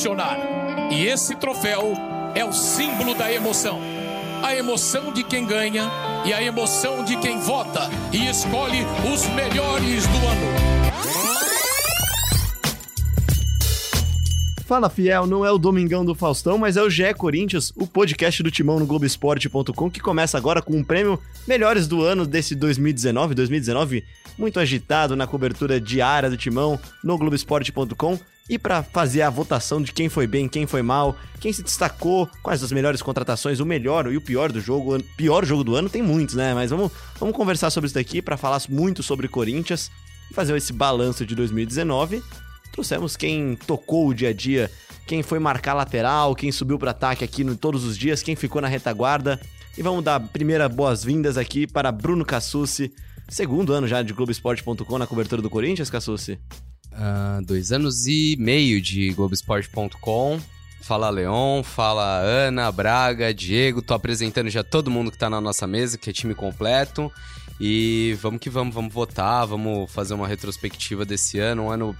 emocionar. E esse troféu é o símbolo da emoção. A emoção de quem ganha e a emoção de quem vota e escolhe os melhores do ano. Fala Fiel, não é o Domingão do Faustão, mas é o GE Corinthians, o podcast do Timão no Globoesporte.com, que começa agora com o prêmio Melhores do Ano desse 2019, 2019 muito agitado na cobertura diária do Timão no Globoesporte.com. E para fazer a votação de quem foi bem, quem foi mal, quem se destacou, quais as melhores contratações, o melhor e o pior do jogo, o pior jogo do ano tem muitos, né? Mas vamos, vamos conversar sobre isso daqui para falar muito sobre Corinthians e fazer esse balanço de 2019 trouxemos quem tocou o dia a dia, quem foi marcar lateral, quem subiu para ataque aqui no todos os dias, quem ficou na retaguarda. E vamos dar primeira boas-vindas aqui para Bruno Cassucci, segundo ano já de Globoesporte.com na cobertura do Corinthians, Cassucci. Uh, dois anos e meio de Globoesporte.com. Fala Leon, fala Ana, Braga, Diego. Tô apresentando já todo mundo que tá na nossa mesa, que é time completo. E vamos que vamos, vamos votar, vamos fazer uma retrospectiva desse ano, um ano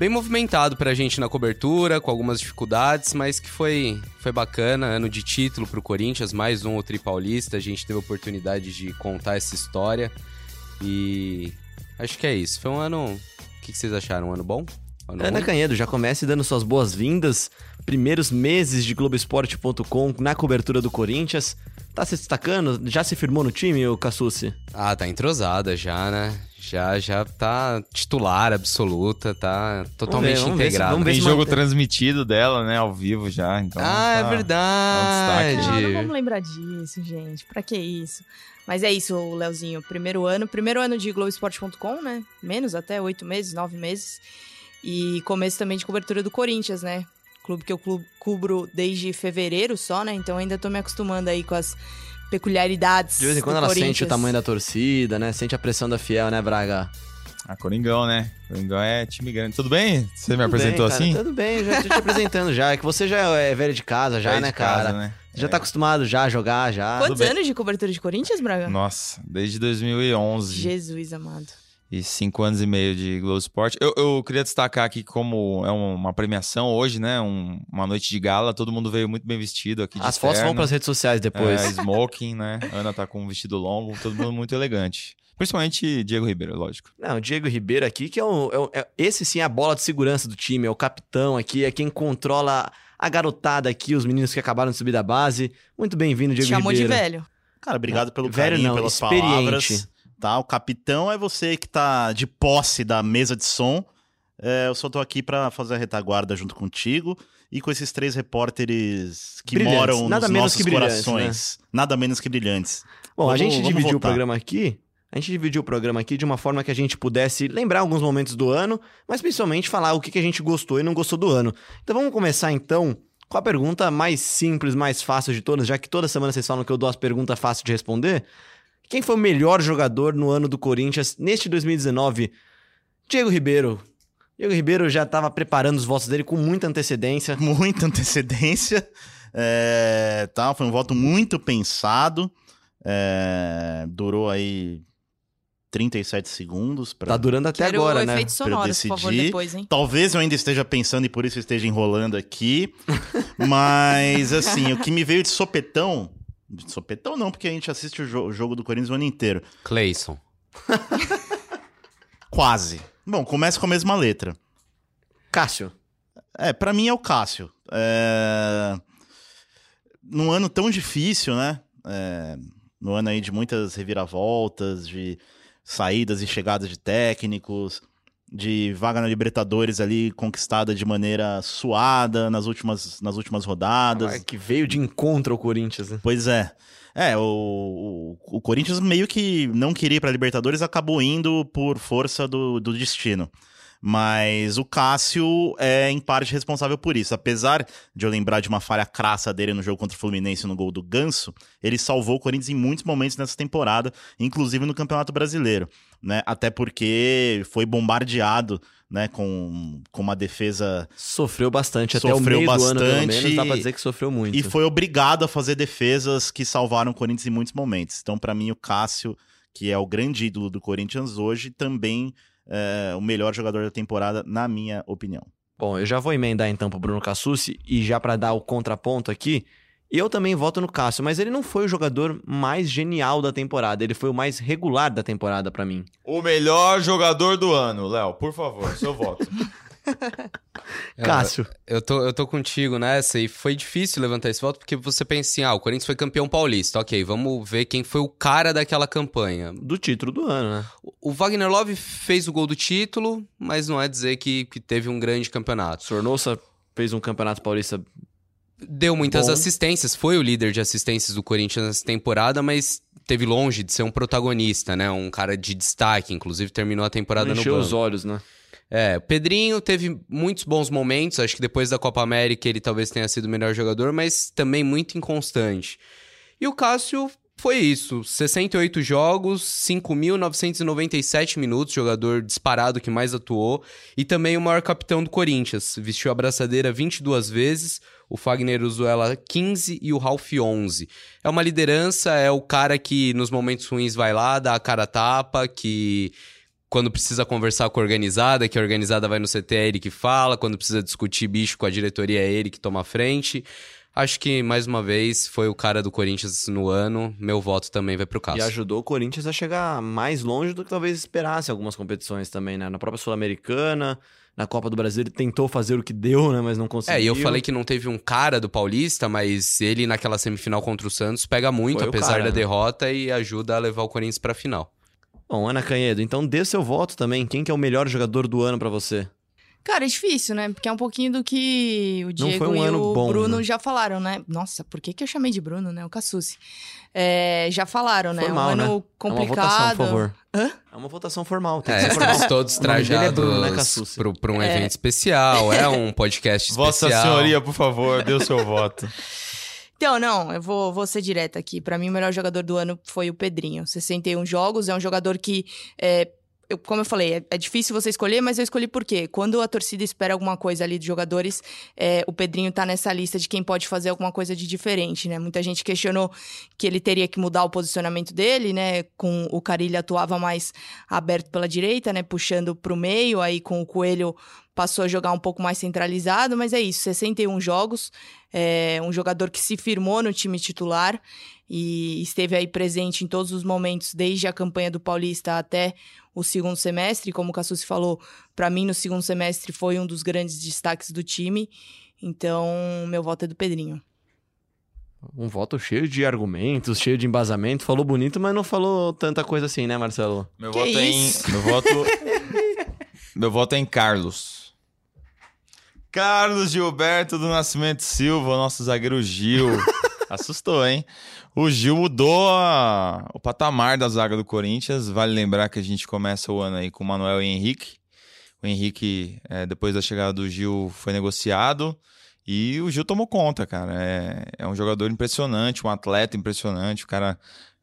bem movimentado pra gente na cobertura, com algumas dificuldades, mas que foi, foi bacana. Ano de título pro Corinthians, mais um o Tri Paulista. A gente teve a oportunidade de contar essa história. E acho que é isso. Foi um ano. O que, vocês acharam? Um ano bom? Ano Ana ruim? Canhedo, já comece dando suas boas-vindas. Primeiros meses de Globoesporte.com na cobertura do Corinthians. Tá se destacando? Já se firmou no time, o Cassucci? Ah, tá entrosada já, né? Já, já tá titular absoluta, tá totalmente vamos ver, integrada. Vamos ver se, vamos ver Tem jogo transmitido dela, né, ao vivo já, então... Ah, é tá, é verdade! Tá um não, não vamos lembrar disso, gente, pra que isso? Mas é isso, Leozinho, primeiro ano, primeiro ano de Globoesporte.com, né, menos até, oito meses, nove meses, e começo também de cobertura do Corinthians, né, clube que eu cubro desde fevereiro só, né, então ainda tô me acostumando aí com as peculiaridades. De vez em quando ela sente o tamanho da torcida, né? Sente a pressão da Fiel, né, Braga? Ah, Coringão, né? Coringão é time grande. Tudo bem? Você Tudo me apresentou bem, assim? Tudo bem, já tô te apresentando já. É que você já é velho de casa, já, velho né, cara? Casa, né? Já tá é. tá acostumado já a jogar, já. Quantos anos de cobertura de Corinthians, Braga? Nossa, desde 2011. Jesus amado e cinco anos e meio de Globo Esporte. Eu, eu queria destacar aqui como é uma premiação hoje, né? Um, uma noite de gala, todo mundo veio muito bem vestido aqui. As fotos vão para as redes sociais depois. É, smoking, né? Ana tá com um vestido longo, todo mundo muito elegante. Principalmente Diego Ribeiro, lógico. Não, o Diego Ribeiro aqui, que é, o, é, é esse sim é a bola de segurança do time, é o capitão aqui, é quem controla a garotada aqui, os meninos que acabaram de subir da base. Muito bem-vindo, Diego Chamou Ribeiro. Chamou de velho. Cara, obrigado pelo velho carinho, não, pelas experiente. palavras tá? O capitão é você que tá de posse da mesa de som. É, eu só tô aqui para fazer a retaguarda junto contigo e com esses três repórteres que brilhantes. moram Nada nos nossos corações. Né? Nada menos que brilhantes. Bom, vamos, a gente dividiu o programa aqui. A gente dividiu o programa aqui de uma forma que a gente pudesse lembrar alguns momentos do ano, mas principalmente falar o que, a gente gostou e não gostou do ano. Então vamos começar então com a pergunta mais simples, mais fácil de todas, já que toda semana vocês falam que eu dou as perguntas fáceis de responder. Quem foi o melhor jogador no ano do Corinthians neste 2019? Diego Ribeiro. Diego Ribeiro já estava preparando os votos dele com muita antecedência. Muita antecedência. É, tá, foi um voto muito pensado. É, durou aí 37 segundos. Pra... Tá durando até Quero agora, né? Sonoro, decidir. Por favor, depois, hein? Talvez eu ainda esteja pensando e por isso esteja enrolando aqui. mas, assim, o que me veio de sopetão de sopetão não, porque a gente assiste o, jo o jogo do Corinthians o ano inteiro. Clayson. Quase. Bom, começa com a mesma letra. Cássio. É, para mim é o Cássio. É... Num ano tão difícil, né? É... No ano aí de muitas reviravoltas, de saídas e chegadas de técnicos, de vaga na Libertadores ali conquistada de maneira suada nas últimas, nas últimas rodadas. Ah, que veio de encontro ao Corinthians, né? Pois é. É, o, o, o Corinthians meio que não queria ir para Libertadores, acabou indo por força do, do destino. Mas o Cássio é, em parte, responsável por isso. Apesar de eu lembrar de uma falha crassa dele no jogo contra o Fluminense no gol do Ganso, ele salvou o Corinthians em muitos momentos nessa temporada, inclusive no Campeonato Brasileiro. Né? Até porque foi bombardeado né, com, com uma defesa. Sofreu bastante, até sofreu o meio bastante, do ano, pelo menos, dá pra dizer que sofreu muito. E foi obrigado a fazer defesas que salvaram o Corinthians em muitos momentos. Então, para mim, o Cássio, que é o grande ídolo do Corinthians hoje, também é, o melhor jogador da temporada, na minha opinião. Bom, eu já vou emendar então pro Bruno Cassucci e já pra dar o contraponto aqui, eu também voto no Cássio, mas ele não foi o jogador mais genial da temporada, ele foi o mais regular da temporada pra mim. O melhor jogador do ano, Léo, por favor, seu voto. É, Cássio, Eu tô, eu tô contigo nessa e foi difícil levantar esse voto porque você pensa assim, ah, o Corinthians foi campeão paulista, ok, vamos ver quem foi o cara daquela campanha. do título do ano, né? O Wagner Love fez o gol do título, mas não é dizer que, que teve um grande campeonato. Sornosa fez um campeonato paulista Deu muitas Bom. assistências, foi o líder de assistências do Corinthians nessa temporada, mas teve longe de ser um protagonista, né? Um cara de destaque, inclusive terminou a temporada no encheu banco. os olhos, né? É, o Pedrinho teve muitos bons momentos, acho que depois da Copa América ele talvez tenha sido o melhor jogador, mas também muito inconstante. E o Cássio foi isso, 68 jogos, 5.997 minutos, jogador disparado que mais atuou, e também o maior capitão do Corinthians, vestiu a braçadeira 22 vezes, o Fagner usou ela 15 e o Ralf 11. É uma liderança, é o cara que nos momentos ruins vai lá, dá a cara a tapa, que quando precisa conversar com a organizada, que a organizada vai no CT, é ele que fala. Quando precisa discutir bicho com a diretoria, é ele que toma a frente. Acho que, mais uma vez, foi o cara do Corinthians no ano. Meu voto também vai pro E Cássio. ajudou o Corinthians a chegar mais longe do que talvez esperasse algumas competições também, né? Na própria Sul-Americana, na Copa do Brasil, ele tentou fazer o que deu, né? Mas não conseguiu. É, e eu falei que não teve um cara do Paulista, mas ele naquela semifinal contra o Santos pega muito, Foi apesar cara, da né? derrota, e ajuda a levar o Corinthians pra final. Bom, Ana Canhedo, então dê seu voto também. Quem que é o melhor jogador do ano pra você? Cara, é difícil, né? Porque é um pouquinho do que o Diego um e o bom, Bruno né? já falaram, né? Nossa, por que, que eu chamei de Bruno, né? O Cassucci. É, já falaram, né? Formal, um ano né? É uma complicado. votação, por favor. Hã? É uma votação formal. Tem É, que ser formal. todos é trajados Bruno, né, pra um É. evento especial, é um podcast especial. Vossa Senhoria, por favor, dê o seu voto. Então, não, eu vou, vou ser direta aqui. Pra mim, o melhor jogador do ano foi o Pedrinho. 61 jogos, é um jogador que. é, eu- como eu falei, é, é difícil você escolher, mas eu escolhi por quê? Quando a torcida espera alguma coisa ali dos jogadores, é, o Pedrinho tá nessa lista de quem pode fazer alguma coisa de diferente, né? Muita gente questionou que ele teria que mudar o posicionamento dele, né? Com o Carilho atuava mais aberto pela direita, né? Puxando pro meio, aí com o Coelho passou a jogar um pouco mais centralizado, mas é isso, 61 jogos, é um jogador que se firmou no time titular e esteve aí presente em todos os momentos, desde a campanha do Paulista até o segundo semestre. Como o Cassucci falou, para mim no segundo semestre foi um dos grandes destaques do time. Então, meu voto é do Pedrinho. Um voto cheio de argumentos, cheio de embasamento. Falou bonito, mas não falou tanta coisa assim, né, Marcelo? Meu Que voto é em. Meu voto. meu voto é em Carlos. Carlos Gilberto do Nascimento Silva, nosso zagueiro Gil. Assustou, hein? O Gil mudou a- o patamar da zaga do Corinthians. Vale lembrar que a gente começa o ano aí com o Manuel e Henrique. O Henrique, é, depois da chegada do Gil, foi negociado. E o Gil tomou conta, cara. É, é um jogador impressionante, um atleta impressionante. O cara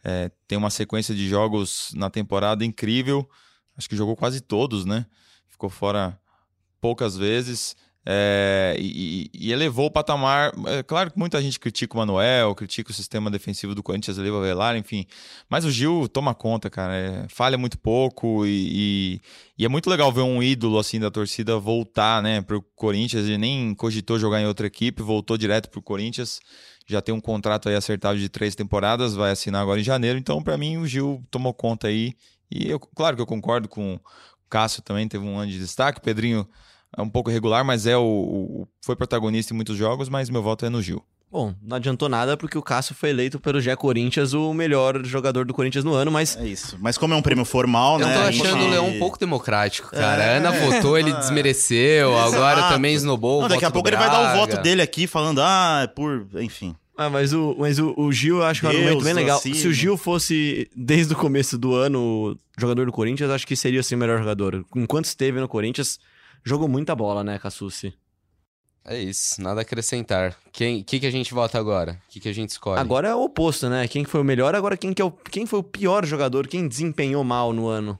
é, tem uma sequência de jogos na temporada incrível. Acho que jogou quase todos, né? Ficou fora poucas vezes. É, e, e- elevou o patamar. É claro que muita gente critica o Manuel, critica o sistema defensivo do Corinthians, eleva Velar, enfim. Mas o Gil toma conta, cara. é, falha muito pouco e, e- e é muito legal ver um ídolo assim da torcida voltar, né, pro Corinthians. Ele nem cogitou jogar em outra equipe, voltou direto pro Corinthians. Já tem um contrato aí acertado de três temporadas, vai assinar agora em janeiro. Então, pra mim, o Gil tomou conta aí. E eu, claro que eu concordo com o Cássio também, teve um ano de destaque. Pedrinho é um pouco regular, mas é o, o- foi protagonista em muitos jogos, mas meu voto é no Gil. Bom, não adiantou nada porque o Cássio foi eleito pelo Gé Corinthians o melhor jogador do Corinthians no ano, mas É isso. Mas como é um prêmio formal, Eu né? tô a achando gente- o Leão um pouco democrático, cara. É. A Ana votou, ele desmereceu, agora Exato. também esnobou. Não, daqui a pouco ele vai dar o voto dele aqui falando, ah, é por. Enfim. Ah, mas o, mas o, o Gil, eu acho que é um argumento bem legal. assim, Se o Gil fosse, desde o começo do ano, jogador do Corinthians, acho que seria assim o melhor jogador. Enquanto esteve no Corinthians, jogou muita bola, né, Cassucci? É isso, nada a acrescentar. Quem que, que a gente vota agora? O que, que a gente escolhe? Agora é o oposto, né? Quem foi o melhor, agora quem, que é o, quem foi o pior jogador, quem desempenhou mal no ano?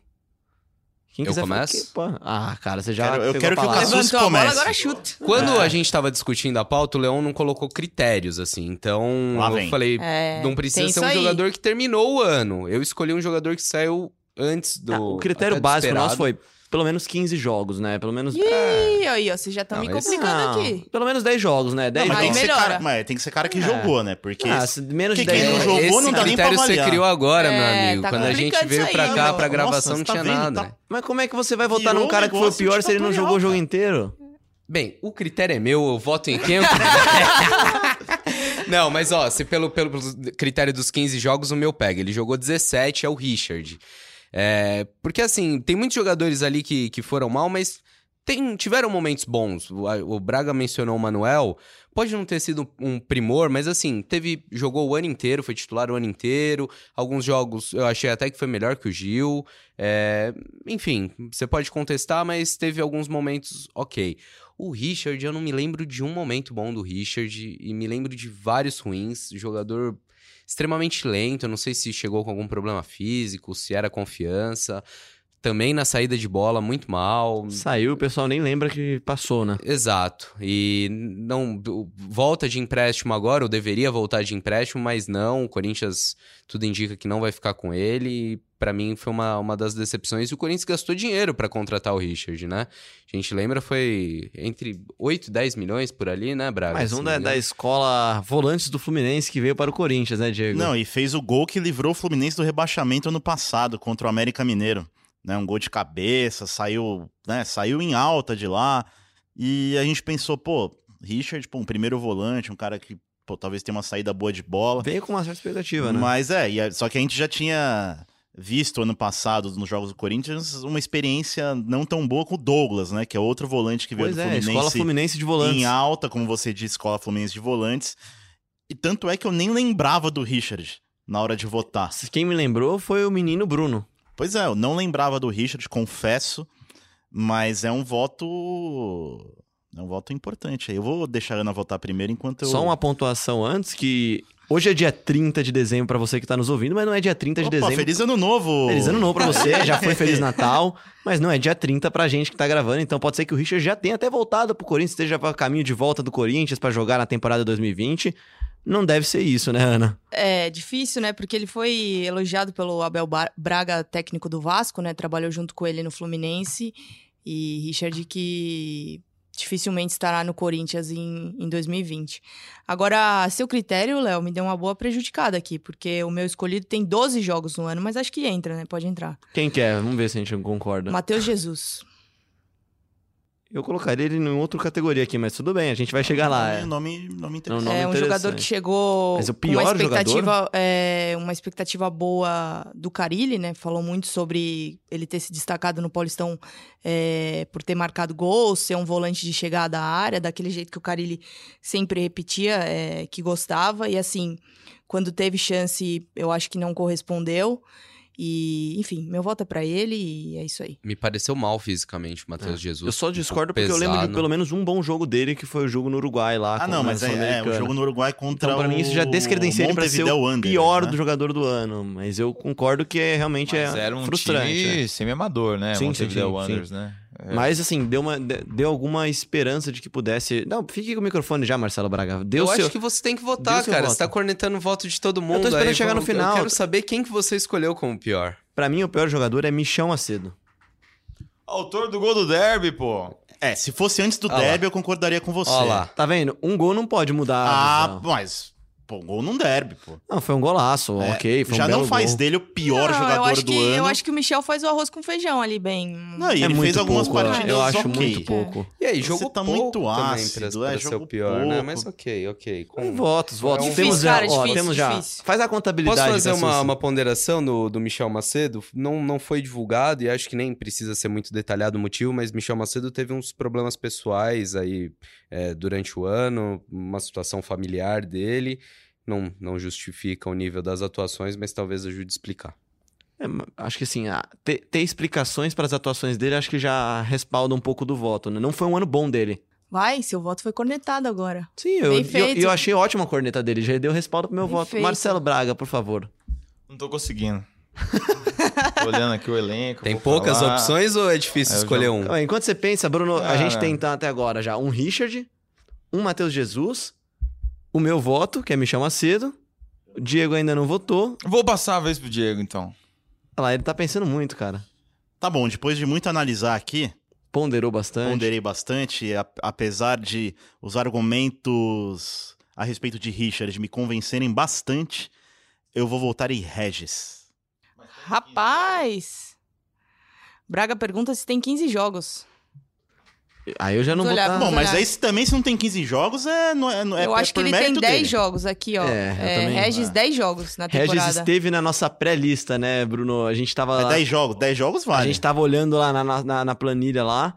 Quem Eu falar- começo? ah, cara, você já Quero- eu quero a que o. Cassucci comece. agora chuta. Quando É. a gente tava discutindo a pauta, o Leão não colocou critérios, assim. Então, Lá eu vem. falei, É, não precisa ser um aí. jogador que terminou o ano. Eu escolhi um jogador que saiu antes do. Ah, o critério básico esperado. nosso foi pelo menos 15 jogos, né? Pelo menos. Ih, aí, ó, vocês já estão me complicando Não, aqui. Pelo menos 10 jogos, né? 10 Não, mas, Aí tem que ser melhora. cara, mas tem que ser cara que É. jogou, né? Porque Ah, se menos de que quem 10 não jogos. jogou Esse não dá nem pra critério você avaliar. criou agora, meu É, amigo. tá Quando a gente veio isso pra aí, cá, pra Nossa, gravação, você não tá tinha vendo? nada. Tá-? Mas como é que você vai votar Virou num cara que foi o pior se ele não jogou o jogo inteiro? Bem, o critério é meu, eu voto em quem eu Não, mas ó, se pelo, pelo critério dos 15 jogos, o meu pega. Ele jogou 17, é o Richard. É, porque assim, tem muitos jogadores ali que, que foram mal, mas tem, tiveram momentos bons. O, o Braga mencionou o Manuel. Pode não ter sido um primor, mas assim, teve jogou o ano inteiro, foi titular o ano inteiro. Alguns jogos eu achei até que foi melhor que o Gil. É, enfim, você pode contestar, mas teve alguns momentos ok. O Richard, eu não me lembro de um momento bom do Richard e me lembro de vários ruins. Jogador extremamente lento, eu não sei se chegou com algum problema físico, se era confiança. Também na saída de bola, muito mal. Saiu, o pessoal nem lembra que passou, né? Exato. E não volta de empréstimo agora, ou deveria voltar de empréstimo, mas não. O Corinthians tudo indica que não vai ficar com ele. E pra mim foi uma, uma das decepções. E o Corinthians gastou dinheiro pra contratar o Richard, né? A gente lembra foi entre 8 e 10 milhões por ali, né, Braga? Mais Se um da, da escola Volantes do Fluminense que veio para o Corinthians, né, Diego? Não, e fez o gol que livrou o Fluminense do rebaixamento ano passado contra o América Mineiro. Né, um gol de cabeça, saiu, né, saiu em alta de lá. E a gente pensou, pô, Richard, pô, um primeiro volante, um cara que pô, talvez tenha uma saída boa de bola. Veio com uma certa expectativa, né? Mas é, e só que a gente já tinha visto ano passado nos jogos do Corinthians uma experiência não tão boa com o Douglas, né? Que é outro volante que veio Pois do é, Fluminense. escola Fluminense de volantes. em alta, como você disse, escola Fluminense de volantes. E tanto é que eu nem lembrava do Richard na hora de votar. Quem me lembrou foi o menino Bruno. Pois é, eu não lembrava do Richard, confesso, mas é um voto. É um voto importante. aí. Eu vou deixar a Ana votar primeiro enquanto eu. Só uma pontuação antes que hoje é dia 30 de dezembro pra você que tá nos ouvindo, mas não é dia 30 de Opa, dezembro. feliz ano novo! Feliz ano novo pra você, já foi Feliz Natal, mas não é dia 30 pra gente que tá gravando, então pode ser que o Richard já tenha até voltado pro Corinthians, esteja a caminho de volta do Corinthians pra jogar na temporada 2020. Não deve ser isso, né, Ana? É difícil, né? Porque ele foi elogiado pelo Abel Braga, técnico do Vasco, né? Trabalhou junto com ele no Fluminense. E Richard que dificilmente estará no Corinthians em, em 2020. Agora, a seu critério, Léo, me deu uma boa prejudicada aqui, porque o meu escolhido tem 12 jogos no ano, mas acho que entra, né? Pode entrar. Quem quer? Vamos ver se a gente concorda. Matheus Jesus. Eu colocaria ele em outra categoria aqui, mas tudo bem, a gente vai chegar lá. é. Nome, nome, interessante. nome é um jogador que chegou Mas o com uma pior expectativa, é, uma expectativa boa do Carilli, né? Falou muito sobre ele ter se destacado no Paulistão é, por ter marcado gols, ser um volante de chegada à área, daquele jeito que o Carilli sempre repetia é, que gostava. E assim, quando teve chance, eu acho que não correspondeu. E, enfim, meu voto é pra ele e é isso aí. Me pareceu mal fisicamente o Matheus Jesus. É. Eu só discordo porque eu lembro de pesado. pelo menos um bom jogo dele, que foi o jogo no Uruguai lá. Ah, não, mas é, é, o jogo no Uruguai contra Então, pra mim, isso já o descredencia ele pra ser o pior né? do jogador do ano. Mas eu concordo que é, realmente Mas é era um frustrante. time né? semi-amador, né? Sim, sim, Montevideo sim, Wanderers, né? É. Mas assim, deu, uma, de- deu alguma esperança de que pudesse. Não, fique com o microfone já, Marcelo Braga. Deu eu seu... acho que você tem que votar, cara. voto. Você tá cornetando o voto de todo mundo. esperando aí chegar no vamos- final. Eu quero saber quem que você escolheu como pior. Pra mim, o pior jogador é Michão Macedo. Autor do gol do derby, pô. É, se fosse antes do Olha lá. derby, eu concordaria com você. Ó lá. Tá vendo? Um gol não pode mudar. Ah, mas. Pô, gol num derby, pô. Não, foi um golaço, É, ok. Foi um já não belo faz gol. dele o pior Não, eu jogador acho do que, ano. Eu acho que o Michel faz o arroz com feijão ali bem. Não, e É ele muito fez algumas pouco, partidas Eu acho ok. muito pouco. E aí, Você jogou tá pouco muito também ácido, pra, é, pra ser o jogou pior, né? pouco. Mas ok, ok. Com- Com votos, votos. Difícil, temos já, cara, ó, difícil, temos já. difícil. Faz a contabilidade. Posso fazer uma, uma ponderação do, do Michel Macedo? Não, não foi divulgado e acho que nem precisa ser muito detalhado o motivo, mas Michel Macedo teve uns problemas pessoais aí é, durante o ano, uma situação familiar dele. Não, não justifica o nível das atuações, mas talvez ajude a explicar. É, acho que assim, ah, ter, ter explicações para as atuações dele, acho que já respalda um pouco do voto, né? Não foi um ano bom dele. Vai, seu voto foi cornetado agora. Sim, eu, eu, eu achei ótima a corneta dele, já deu respaldo pro meu Bem voto. feito. Marcelo Braga, por favor. Não tô conseguindo. olhando aqui o elenco. Tem poucas falar. opções ou é difícil Aí eu escolher jogo- um? Então, Enquanto você pensa, Bruno, a gente tem então, até agora já um Richard, um Matheus Jesus, o meu voto, que é Michel Macedo. O Diego ainda não votou. Vou passar a vez pro Diego, então. Olha lá, ele tá pensando muito, cara. Tá bom, depois de muito analisar aqui, Ponderou bastante. ponderei bastante, apesar de os argumentos a respeito de Richard me convencerem bastante, eu vou voltar em Regis. Rapaz! Braga pergunta se tem 15 jogos. Aí eu já não vou. olhar, tá- Bom, mas aí se também se não tem 15 jogos, é, não é, não é eu por- acho que ele tem mérito 10 dele. jogos aqui, ó. É, eu também. Regis, É. 10 jogos na Regis temporada. esteve na nossa pré-lista, né, Bruno? A gente tava. É lá- 10 jogos, 10 jogos A vale. gente tava olhando lá na, na, na planilha lá.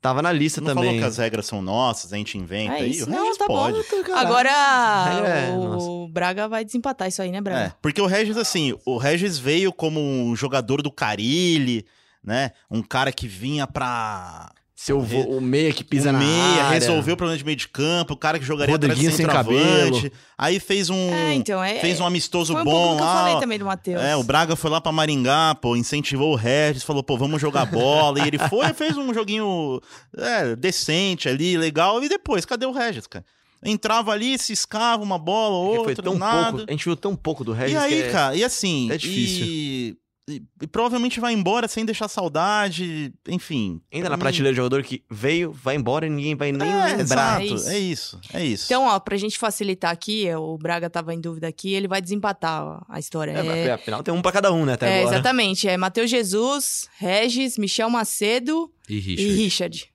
Tava na lista não também. falou que as regras são nossas, a gente inventa É aí. isso. O Não, Regis tá bom. pode. Agora, regra é o Braga vai desempatar isso aí, né, Braga? É, porque o Regis, assim, o Regis veio como um jogador do Carilli, né? Um cara que vinha pra. Seu o meia que pisa o na meia, área. resolveu o problema de meio de campo, o cara que jogaria atrás de centroavante. Aí fez um. É, então, é. fez um amistoso Foi um bom pouco do que eu lá. falei ó. também do Matheus. É, o Braga foi lá pra Maringá, pô, incentivou o Regis, falou, pô, vamos jogar bola. e ele foi e fez um joguinho é, decente ali, legal. E depois, cadê o Regis, cara? Entrava ali, ciscava uma bola, Porque outra, foi tão nada. pouco. A gente viu tão pouco do Regis. E aí, que é- cara, e assim. é difícil. E, e- e provavelmente vai embora sem deixar saudade, enfim. Ainda Pra na mim- prateleira de jogador que veio, vai embora e ninguém vai nem É, lembrar. exato, É isso. é isso, é isso. Então, ó, pra gente facilitar aqui, o Braga tava em dúvida aqui, ele vai desempatar ó, a história. É, É, Afinal, tem um pra cada um, né? Até é, agora. exatamente. É Matheus Jesus, Regis, Michel Macedo E e Richard. Richard.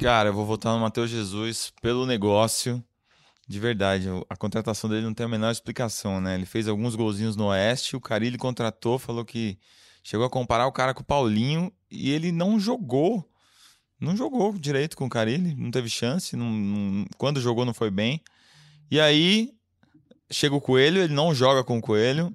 Cara, eu vou votar no Matheus Jesus pelo negócio. De verdade, a contratação dele não tem a menor explicação, né? Ele fez alguns golzinhos no Oeste, o Carilli contratou, falou que chegou a comparar o cara com o Paulinho e ele não jogou. Não jogou direito com o Carilli, não teve chance, não- não- quando jogou não foi bem. E aí chega o Coelho, ele não joga com o Coelho.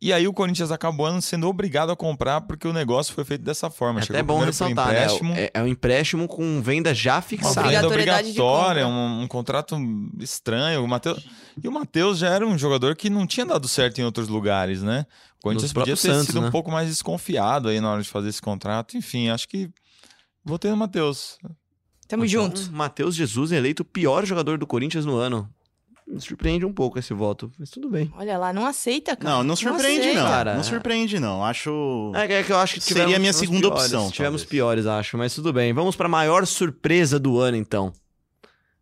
E aí o Corinthians acabou ano sendo obrigado a comprar porque o negócio foi feito dessa forma. É Chegou até bom ressaltar, né? É, é um empréstimo com venda já Uma fixada. venda Obrigatoriedade de obrigatória, um, um contrato estranho. O Mateus, e o Matheus já era um jogador que não tinha dado certo em outros lugares, né? O Corinthians Nos podia ter Santos, sido né? um pouco mais desconfiado aí na hora de fazer esse contrato. Enfim, acho que votei no Matheus. Tamo junto. Então, Matheus Jesus eleito o pior jogador do Corinthians no ano. Me surpreende um pouco esse voto, mas tudo bem. Olha lá, não aceita, cara. Não, não surpreende, aceita. não. cara. Não surpreende, não. Acho. É, é que eu acho que Seria tivemos a minha segunda piores, opção, Tivemos talvez. piores, acho, mas tudo bem. Vamos pra maior surpresa do ano, então.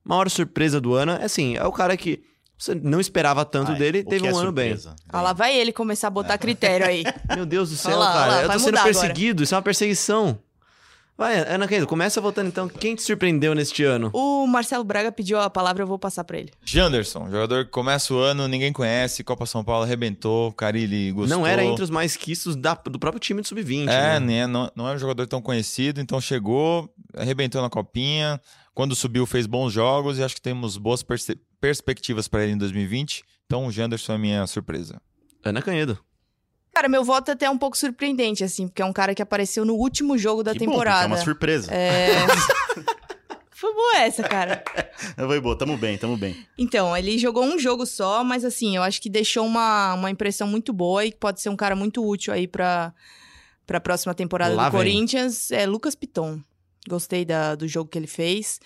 Maior surpresa do ano, é assim, é o cara que você não esperava tanto Ai, dele e teve é um ano bem. surpresa? Ah, lá vai ele começar a botar critério aí. Meu Deus do céu, Olha lá, cara. olha lá, eu tô sendo mudar agora. perseguido, isso é uma perseguição. Vai, Ana Queijo, começa votando então. Quem te surpreendeu neste ano? O Marcelo Braga pediu a palavra, eu vou passar pra ele. Janderson, jogador que começa o ano, ninguém conhece, Copa São Paulo arrebentou, Carilli gostou. Não era entre os mais quistos da- do próprio time do Sub-20. É, né? né? Não, não é um jogador tão conhecido, então chegou, arrebentou na copinha. Quando subiu, fez bons jogos e acho que temos boas perspectivas para ele em 2020. Então o Janderson é a minha surpresa. Ana Canhedo. Cara, meu voto é até um pouco surpreendente, assim, porque é um cara que apareceu no último jogo da Que bom, temporada. é uma surpresa. É. Foi boa essa, cara. Foi boa, tamo bem, tamo bem. Então, ele jogou um jogo só, mas assim, eu acho que deixou uma, uma impressão muito boa e que pode ser um cara muito útil aí pra, pra próxima temporada Lá do vem. Corinthians. É Lucas Piton. Gostei da- do jogo que ele fez.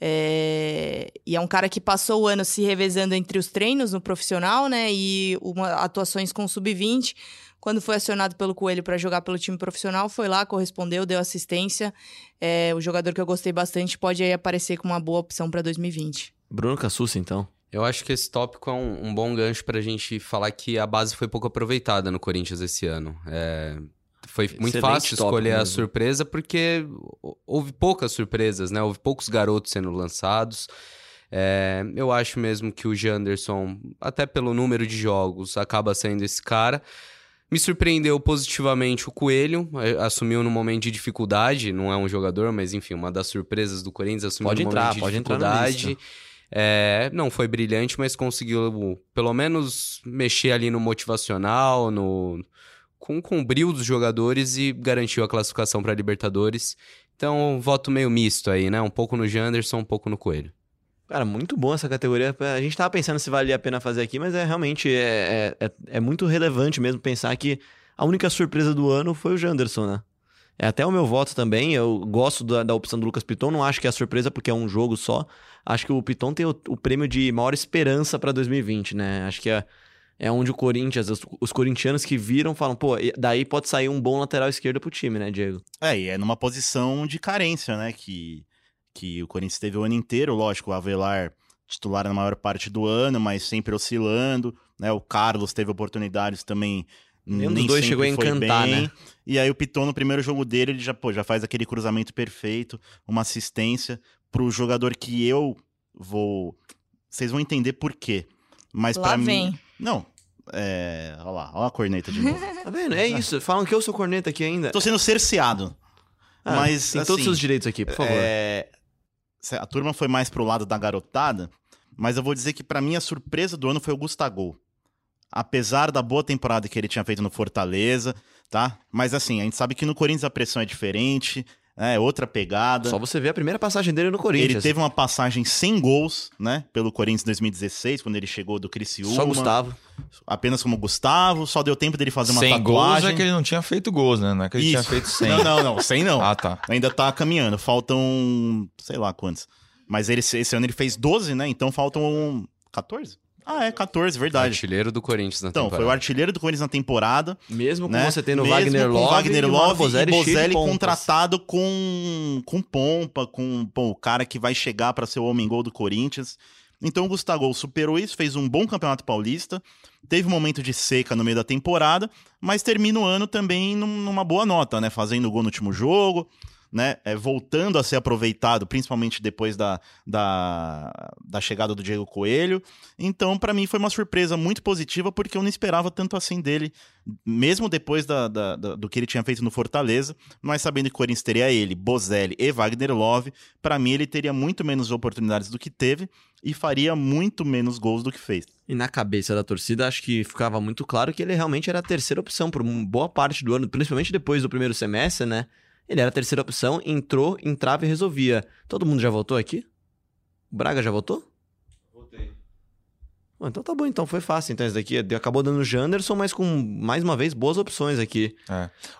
É, e é um cara que passou o ano se revezando entre os treinos no profissional, né? E uma, atuações com o sub-20. Quando foi acionado pelo Coelho para jogar pelo time profissional, foi lá, correspondeu, deu assistência. É, o jogador que eu gostei bastante pode aí aparecer como uma boa opção para 2020. Bruno Cassucci, então. Eu acho que esse tópico é um, um bom gancho pra gente falar que a base foi pouco aproveitada no Corinthians esse ano. É, foi muito Excelente fácil escolher a mesmo. surpresa porque hou- houve poucas surpresas, né? Houve poucos garotos sendo lançados. É, eu acho mesmo que o Janderson, até pelo número de jogos, acaba sendo esse cara. Me surpreendeu positivamente o Coelho, eh, assumiu no momento de dificuldade, não é um jogador, mas enfim, uma das surpresas do Corinthians, assumiu Pode no entrar, momento de dificuldade. É, não foi brilhante, mas conseguiu pelo menos mexer ali no motivacional, no com, com o brilho dos jogadores e garantiu a classificação para Libertadores. Então, voto meio misto aí, né? Um pouco no Janderson, um pouco no Coelho. Cara, muito bom essa categoria. A gente tava pensando se valia a pena fazer aqui, mas é realmente é, é, é- é muito relevante mesmo pensar que a única surpresa do ano foi o Janderson, né? É até o meu voto também. Eu gosto da, da opção do Lucas Piton. Não acho que é surpresa porque é um jogo só. Acho que o Piton tem o, o prêmio de maior esperança pra 2020, né? Acho que é, é onde o Corinthians, os, os corintianos que viram falam, pô, daí pode sair um bom lateral esquerdo pro time, né, Diego? É, e é numa posição de carência, né? Que, que o Corinthians teve o ano inteiro, lógico, o Avelar titular na maior parte do ano, mas sempre oscilando, né? O Carlos teve oportunidades também. Nenhum dos nem dois sempre chegou a foi encantar, bem. né? E aí o Piton, no primeiro jogo dele, ele já, pô, já faz aquele cruzamento perfeito, uma assistência pro jogador que eu vou. Vocês vão entender por quê. Mas pra mim. Não. É. Olha lá, olha a corneta de novo. Tá vendo? É isso. Falam que eu sou corneta aqui ainda. Tô sendo cerceado. Ah, mas, tem todos os assim, seus direitos aqui, por favor. É, a turma foi mais pro lado da garotada, mas eu vou dizer que pra mim a surpresa do ano foi o Gustavo. Apesar da boa temporada que ele tinha feito no Fortaleza, tá? Mas assim, a gente sabe que no Corinthians a pressão é diferente? É outra pegada. Só você ver a primeira passagem dele no Corinthians. Ele teve uma passagem sem gols, né? Pelo Corinthians em 2016, quando ele chegou do Criciúma. Só Gustavo. Apenas como Gustavo, só deu tempo dele fazer uma Sem gols tatuagem. é que ele não tinha feito gols, né? Não é que ele tinha Isso. feito 100. Não, não, não, sem não. Ah, tá. Ainda tá caminhando. Faltam, sei lá quantos. Mas ele, esse ano ele fez 12, né? Então faltam 14? Ah, é, 14, verdade. Artilheiro do Corinthians na Então, foi o temporada. artilheiro do Corinthians na temporada. Mesmo com né? você tendo Mesmo Wagner com Love, Wagner e Bozelli, e Bozelli contratado com, com pompa, com pô, o cara que vai chegar para ser o homem-gol do Corinthians. Então o Gustavo superou isso, fez um bom campeonato paulista, teve um momento de seca no meio da temporada, mas termina o ano também num- numa boa nota, né? Fazendo gol no último jogo, né? É, voltando a ser aproveitado, principalmente depois da, da, da chegada do Diego Coelho. Então, para mim, foi uma surpresa muito positiva, porque eu não esperava tanto assim dele, mesmo depois da, da- da- do que ele tinha feito no Fortaleza, mas sabendo que o Corinthians teria ele, Bozelli e Wagner Love, para mim ele teria muito menos oportunidades do que teve e faria muito menos gols do que fez. E na cabeça da torcida, acho que ficava muito claro que ele realmente era a terceira opção por boa parte do ano, principalmente depois do primeiro semestre, né? Ele era a terceira opção, entrou, entrava e resolvia. Todo mundo já votou aqui? O Braga já votou? Voltei. Bom, então tá bom, então foi fácil. Então esse daqui acabou dando o Janderson, mas com, mais uma vez, boas opções aqui.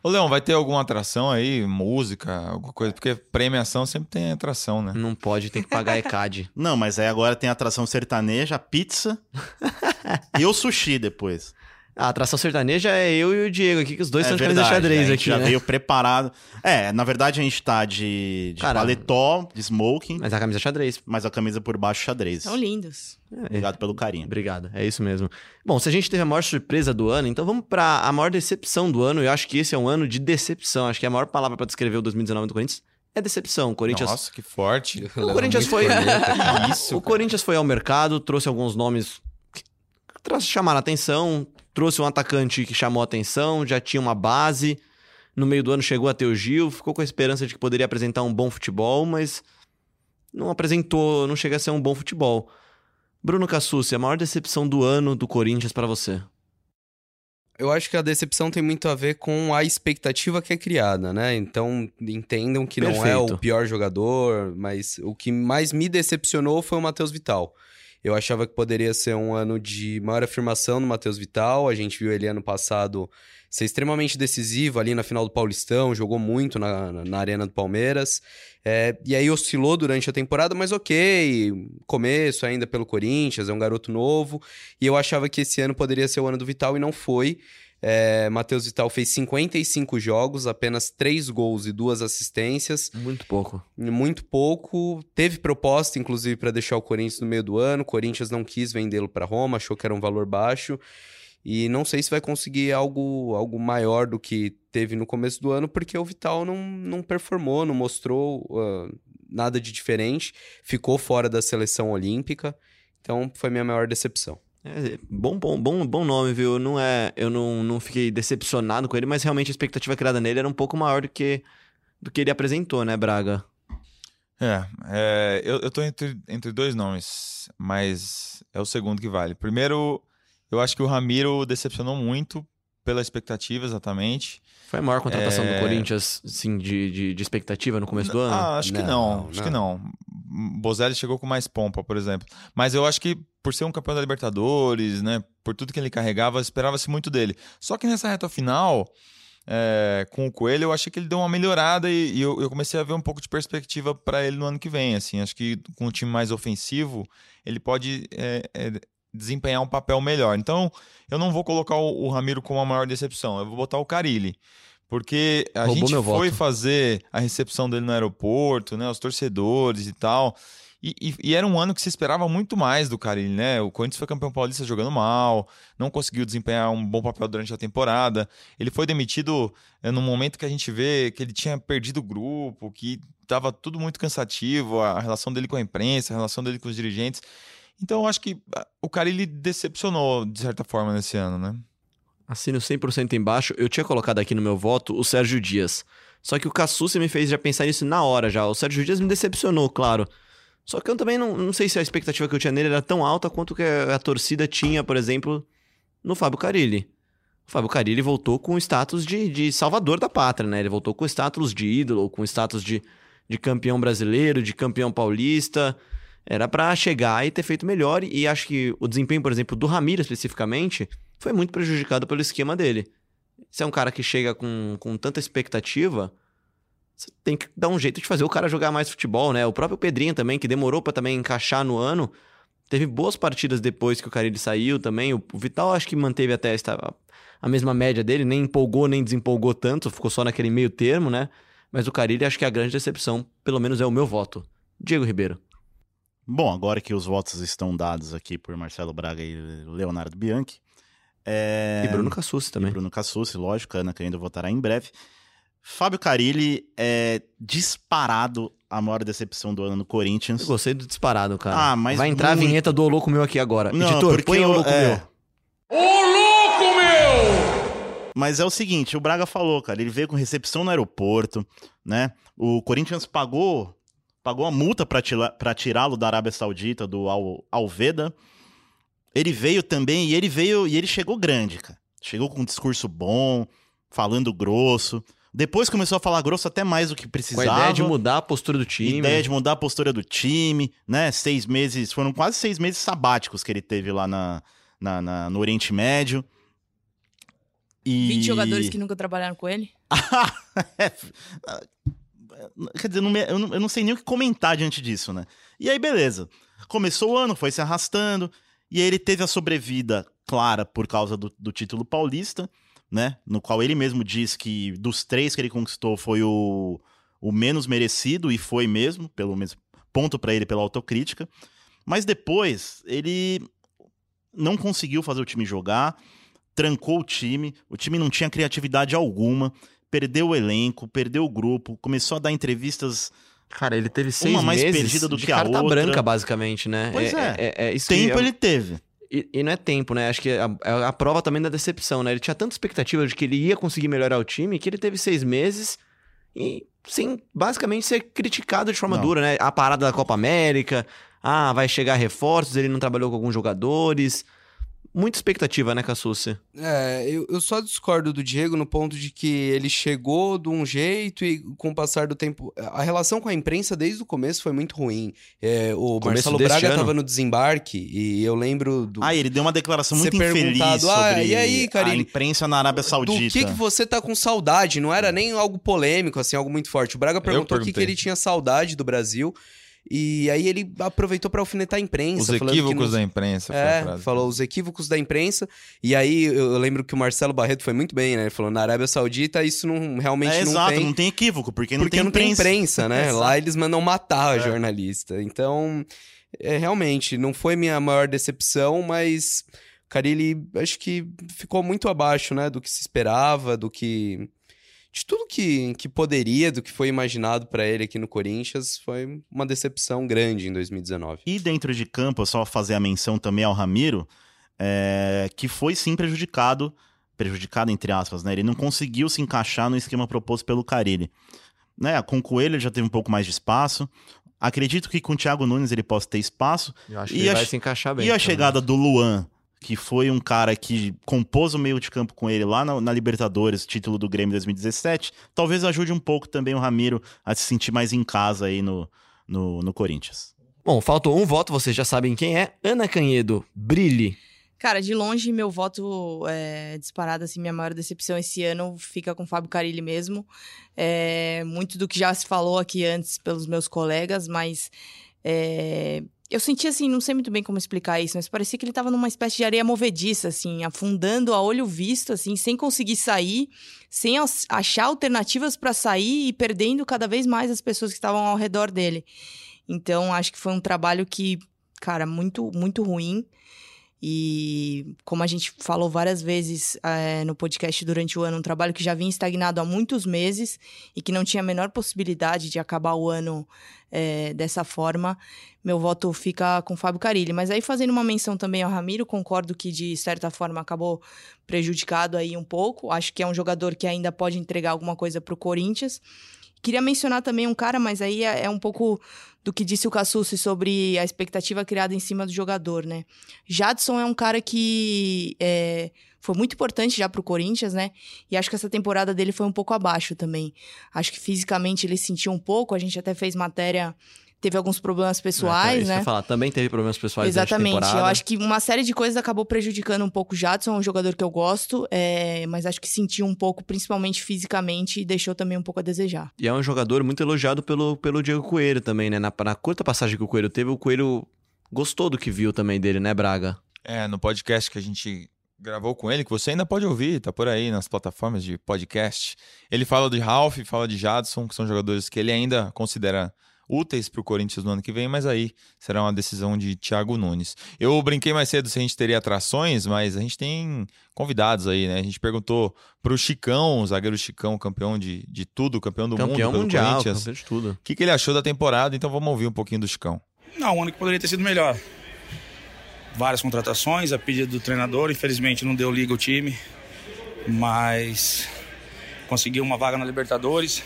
Ô, Leão, vai ter alguma atração aí? Música, alguma coisa? Porque premiação sempre tem atração, né? Não pode, tem que pagar ECAD. Não, mas aí agora tem atração sertaneja, pizza e o sushi depois. A atração sertaneja é eu e o Diego aqui, que os dois é são de camisa verdade, xadrez né? A gente aqui, já né? veio preparado. É, na verdade a gente tá de, de Cara, paletó, de smoking, Mas a camisa é xadrez. mas a camisa por baixo xadrez. São lindos. É, Obrigado pelo carinho. Obrigado, é isso mesmo. Bom, se a gente teve a maior surpresa do ano, então vamos pra a maior decepção do ano. Eu acho que esse é um ano de decepção. Acho que a maior palavra pra descrever o 2019 do Corinthians é decepção. O Corinthians, Nossa, que forte. o Corinthians foi, isso, o. Corinthians foi ao mercado, trouxe alguns nomes que chamaram a atenção, trouxe um atacante que chamou a atenção, já tinha uma base. No meio do ano chegou a ter o Gil, ficou com a esperança de que poderia apresentar um bom futebol, mas não apresentou, não chega a ser um bom futebol. Bruno Cassucci, a maior decepção do ano do Corinthians pra você? Eu acho que a decepção tem muito a ver com a expectativa que é criada, né? Então, entendam que não é Perfeito. o pior jogador, mas o que mais me decepcionou foi o Matheus Vital. Eu achava que poderia ser um ano de maior afirmação no Matheus Vital. A gente viu ele ano passado ser extremamente decisivo ali na final do Paulistão, jogou muito na, na, na Arena do Palmeiras. É, e aí oscilou durante a temporada, mas ok, começo ainda pelo Corinthians, é um garoto novo. E eu achava que esse ano poderia ser o ano do Vital e não foi. É, Matheus Vital fez 55 jogos, apenas 3 gols e 2 assistências. Muito pouco. Muito pouco. Teve proposta, inclusive, para deixar o Corinthians no meio do ano. O Corinthians não quis vendê-lo para Roma, achou que era um valor baixo. E não sei se vai conseguir algo, algo maior do que teve no começo do ano, porque o Vital não, não performou, não mostrou ah, nada de diferente. Ficou fora da seleção olímpica. Então, foi minha maior decepção. É, bom, bom, bom, bom nome, viu? Não é, eu não, não fiquei decepcionado com ele, mas realmente a expectativa criada nele era um pouco maior do que do que ele apresentou, né, Braga? É, é, eu, eu tô entre, entre dois nomes, mas é o segundo que vale. Primeiro, eu acho que o Ramiro decepcionou muito pela expectativa, exatamente. Foi a maior contratação É. do Corinthians, assim, de, de, de expectativa no começo do ano? Ah, acho que Não, não, acho que não. Bozelli chegou com mais pompa, por exemplo. Mas eu acho que por ser um campeão da Libertadores, né, por tudo que ele carregava, esperava-se muito dele. Só que nessa reta final, é, com o Coelho, eu achei que ele deu uma melhorada e, e eu, eu comecei a ver um pouco de perspectiva para ele no ano que vem. Assim, acho que com um time mais ofensivo, ele pode é, é, desempenhar um papel melhor. Então, eu não vou colocar o, o Ramiro como a maior decepção, eu vou botar o Carilli. Porque a Roubou gente foi voto. fazer a recepção dele no aeroporto, né? Os torcedores e tal. E, e- e era um ano que se esperava muito mais do Carilli, né? O Corinthians foi campeão paulista jogando mal, não conseguiu desempenhar um bom papel durante a temporada. Ele foi demitido é, num momento que a gente vê que ele tinha perdido o grupo, que estava tudo muito cansativo, a relação dele com a imprensa, a relação dele com os dirigentes. Então eu acho que ah, o Carilli decepcionou, de certa forma, nesse ano, né? Assino 100% embaixo. Eu tinha colocado aqui no meu voto o Sérgio Dias. Só que o Cassucci me fez já pensar nisso na hora já. O Sérgio Dias me decepcionou, claro. Só que eu também não, não sei se a expectativa que eu tinha nele era tão alta quanto que a, a torcida tinha, por exemplo, no Fábio Carilli. O Fábio Carilli voltou com o status de, de salvador da pátria, né? Ele voltou com o status de ídolo, com o status de, de campeão brasileiro, de campeão paulista. Era pra chegar e ter feito melhor. E acho que o desempenho, por exemplo, do Ramiro especificamente, foi muito prejudicado pelo esquema dele. Se é um cara que chega com, com tanta expectativa, você tem que dar um jeito de fazer o cara jogar mais futebol, né? O próprio Pedrinho também, que demorou pra também encaixar no ano, teve boas partidas depois que o Carilli saiu também. O, Vital acho que manteve até esta, a mesma média dele, nem empolgou nem desempolgou tanto, ficou só naquele meio termo, né? Mas o Carilli acho que é a grande decepção, pelo menos é o meu voto. Diego Ribeiro. Bom, agora que os votos estão dados aqui por Marcelo Braga e Leonardo Bianchi. É... E Bruno Cassucci também. E Bruno Cassucci, lógico, a Ana ainda votará em breve. Fábio Carilli é disparado a maior decepção do ano no Corinthians. Eu gostei do disparado, cara. Ah, mas Vai entrar muito- a vinheta do Ô Louco Meu aqui agora. Não, Editor, põe o eu- Louco é. Meu. Ô louco, meu! Mas é o seguinte, o Braga falou, cara, ele veio com recepção no aeroporto, né? O Corinthians pagou pagou a multa pra tirá-lo da Arábia Saudita, do Al Alveda. Ele veio também e ele veio e ele chegou grande, cara. Chegou com um discurso bom, falando grosso. Depois começou a falar grosso até mais do que Com a precisava. ideia de mudar a postura do time. Ideia de mudar a postura do time, né? Seis meses, foram quase seis meses sabáticos que ele teve lá na, na- na- no Oriente Médio. E... 20 jogadores que nunca trabalharam com ele. É, Quer dizer, não me- eu, não, eu não sei nem o que comentar diante disso, né? E aí, beleza. Começou o ano, foi se arrastando, e aí ele teve a sobrevida clara por causa do, do título paulista, né? No qual ele mesmo diz que dos três que ele conquistou foi o, o menos merecido, e foi mesmo, pelo menos ponto pra ele pela autocrítica. Mas depois, ele não conseguiu fazer o time jogar, trancou o time, o time não tinha criatividade alguma, perdeu o elenco, perdeu o grupo, começou a dar entrevistas. Cara, ele teve seis mais meses perdida do de que a carta outra. branca, basicamente, né? Pois é. é, é isso que Tempo é- ele teve. E, e não é tempo, né? Acho que é a, é a prova também da decepção, né? Ele tinha tanta expectativa de que ele ia conseguir melhorar o time que ele teve seis meses e sem basicamente ser criticado de forma Não. dura, né? A parada da Copa América, ah, vai chegar reforços, ele não trabalhou com alguns jogadores. Muita expectativa, né, Cassucci? É, eu, eu só discordo do Diego no ponto de que ele chegou de um jeito e com o passar do tempo. A relação com a imprensa desde o começo foi muito ruim. É, o Marcelo Braga ano? estava no desembarque e eu lembro do. Ah, ele deu uma declaração muito infeliz perguntado, sobre "Ah, e aí, a Carilli, imprensa na Arábia do Saudita. que, que você tá com saudade? Não era nem algo polêmico, assim, algo muito forte. O Braga perguntou o que, que ele tinha saudade do Brasil. E aí ele aproveitou pra alfinetar a imprensa. Os equívocos nos- da imprensa. foi a É, frase. falou os equívocos da imprensa. E aí eu, lembro que o Marcelo Barreto foi muito bem, né? Ele falou: na Arábia Saudita isso não realmente É não exato, tem. não tem equívoco, porque não porque tem não tem imprensa. imprensa, né? Exato. Lá eles mandam matar É. a jornalista. Então, é, realmente, não foi minha maior decepção, mas o Carilli acho que ficou muito abaixo, né? Do que se esperava, do que. De tudo que, que poderia, do que foi imaginado pra ele aqui no Corinthians, foi uma decepção grande em 2019. E dentro de campo, só fazer a menção também ao Ramiro, é, que foi sim prejudicado, prejudicado entre aspas, né? Ele não conseguiu se encaixar no esquema proposto pelo Carilli. Né? Com o Coelho ele já teve um pouco mais de espaço. Acredito que com o Thiago Nunes ele possa ter espaço. Eu acho E que ele a vai se encaixar bem. e a também. chegada do Luan, que foi um cara que compôs o meio de campo com ele lá na, na Libertadores, título do Grêmio 2017, talvez ajude um pouco também o Ramiro a se sentir mais em casa aí no, no, no Corinthians. Bom, faltou um voto, vocês já sabem quem é. Ana Canhedo, brilhe. Cara, de longe, meu voto é, disparado, assim, minha maior decepção esse ano fica com o Fábio Carilli mesmo. É, muito do que já se falou aqui antes pelos meus colegas, mas é, eu senti assim, não sei muito bem como explicar isso, mas parecia que ele tava numa espécie de areia movediça, assim, afundando a olho visto, assim, sem conseguir sair, sem achar alternativas para sair e perdendo cada vez mais as pessoas que estavam ao redor dele. Então, acho que foi um trabalho que, cara, muito, muito ruim. E como a gente falou várias vezes eh, no podcast durante o ano, um trabalho que já vinha estagnado há muitos meses e que não tinha a menor possibilidade de acabar o ano eh, dessa forma, meu voto fica com o Fábio Carilli. Mas aí, fazendo uma menção também ao Ramiro, concordo que de certa forma acabou prejudicado aí um pouco. Acho que é um jogador que ainda pode entregar alguma coisa para o Corinthians. Queria mencionar também um cara, mas aí é, é um pouco do que disse o Cassucci sobre a expectativa criada em cima do jogador, né? Jadson é um cara que é, foi muito importante já pro Corinthians, né? E acho que essa temporada dele foi um pouco abaixo também. Acho que fisicamente ele sentiu um pouco, a gente até fez matéria, teve alguns problemas É, pessoais, isso que eu né? falar, também teve problemas pessoais Exatamente. Eu acho que uma série de coisas acabou prejudicando um pouco o Jadson, é um jogador que eu gosto, é, mas acho que sentiu um pouco, principalmente fisicamente, e deixou também um pouco a desejar. E é um jogador muito elogiado pelo, pelo Diego Coelho também, né? Na, na curta passagem que o Coelho teve, o Coelho gostou do que viu também dele, né, Braga? É, no podcast que a gente gravou com ele, que você ainda pode ouvir, tá por aí nas plataformas de podcast. Ele fala de Ralph, fala de Jadson, que são jogadores que ele ainda considera úteis pro Corinthians no ano que vem, mas aí será uma decisão de Thiago Nunes. Eu brinquei mais cedo se a gente teria atrações, mas a gente tem convidados aí, né? A gente perguntou pro Chicão, o zagueiro Chicão, campeão de, de tudo, campeão do campeão mundo pelo mundial, Corinthians. campeão de tudo. O que, que ele achou da temporada, então vamos ouvir um pouquinho do Chicão. Não, um ano que poderia ter sido melhor. Várias contratações, a pedido do treinador, infelizmente não deu liga o time, mas conseguiu uma vaga na Libertadores,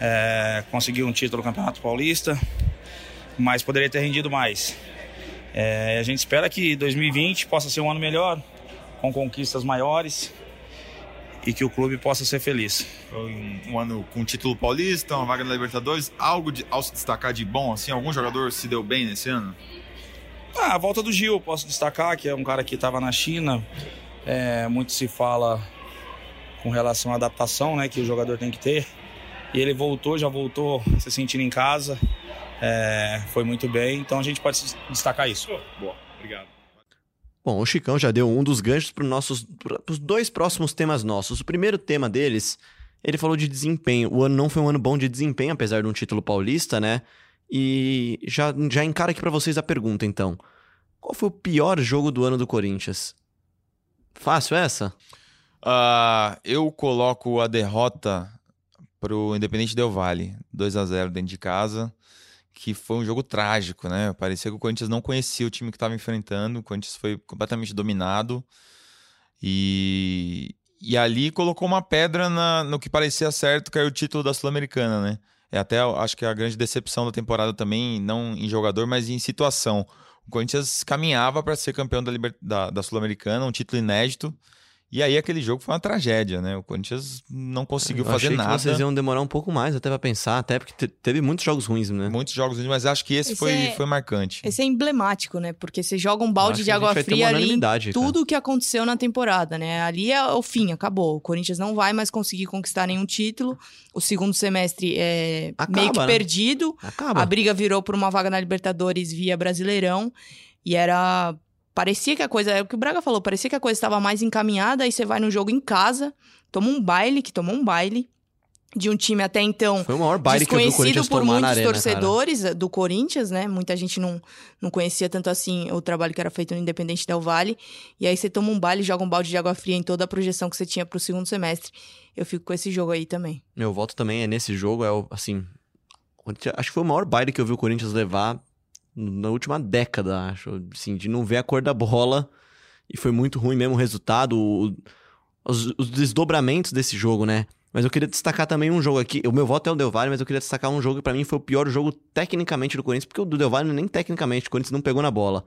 é, conseguiu um título no Campeonato Paulista, mas poderia ter rendido mais. É, a gente espera que 2020 possa ser um ano melhor, com conquistas maiores e que o clube possa ser feliz. Foi um, um ano com título paulista, uma vaga na Libertadores. Algo de, ao se destacar de bom, assim, algum jogador se deu bem nesse ano? Ah, a volta do Gil, posso destacar, que é um cara que estava na China. É, muito se fala com relação à adaptação né, que o jogador tem que ter. E ele voltou, já voltou se sentindo em casa. É, foi muito bem, então a gente pode destacar isso. Boa, obrigado. Bom, o Chicão já deu um dos ganchos para os dois próximos temas nossos. O primeiro tema deles, ele falou de desempenho. O ano não foi um ano bom de desempenho, apesar de um título paulista, né? E já, já encara aqui para vocês a pergunta, então. Qual foi o pior jogo do ano do Corinthians? Fácil essa? Ah, eu coloco a derrota pro Independente Del Valle, 2 a 0 dentro de casa, que foi um jogo trágico, né? Parecia que o Corinthians não conhecia o time que estava enfrentando, o Corinthians foi completamente dominado e, e ali colocou uma pedra na- no que parecia certo, que era o título da Sul-Americana, né? É até, acho que a grande decepção da temporada também, não em jogador, mas em situação. O Corinthians caminhava para ser campeão da, da, da Sul-Americana, um título inédito. E aí aquele jogo foi uma tragédia, né? O Corinthians não conseguiu Eu fazer achei nada. que vocês iam demorar um pouco mais até pra pensar, até porque te- teve muitos jogos ruins, né? Muitos jogos, mas acho que esse, Esse foi, é- foi marcante. Esse é emblemático, né? Porque você joga um balde de água fria ali em tudo o que aconteceu na temporada, né? Ali é o fim, acabou. O Corinthians não vai mais conseguir conquistar nenhum título. O segundo semestre é Acaba, meio que né? perdido. Acaba. A briga virou por uma vaga na Libertadores via Brasileirão. E era. Parecia que a coisa. É o que o Braga falou, parecia que a coisa estava mais encaminhada. Aí você vai no jogo em casa, toma um baile, que tomou um baile. De um time até então Foi o maior baile que eu vi o desconhecido por muitos na arena, cara. torcedores eh, do Corinthians, né? Muita gente não, não conhecia tanto assim o trabalho que era feito no Independente Del Vale. E aí você toma um baile, joga um balde de água fria em toda a projeção que você tinha pro segundo semestre. Eu fico com esse jogo aí também. Meu voto também é nesse jogo, é o, assim. Acho que foi o maior baile que eu vi o Corinthians levar na última década, acho. Assim, de não ver a cor da bola. E foi muito ruim mesmo o resultado, o- os, os desdobramentos desse jogo, né? Mas eu queria destacar também um jogo aqui. O meu voto é o Del Valle, mas eu queria destacar um jogo que pra mim foi o pior jogo tecnicamente do Corinthians, porque o do Del Valle nem tecnicamente, o Corinthians não pegou na bola.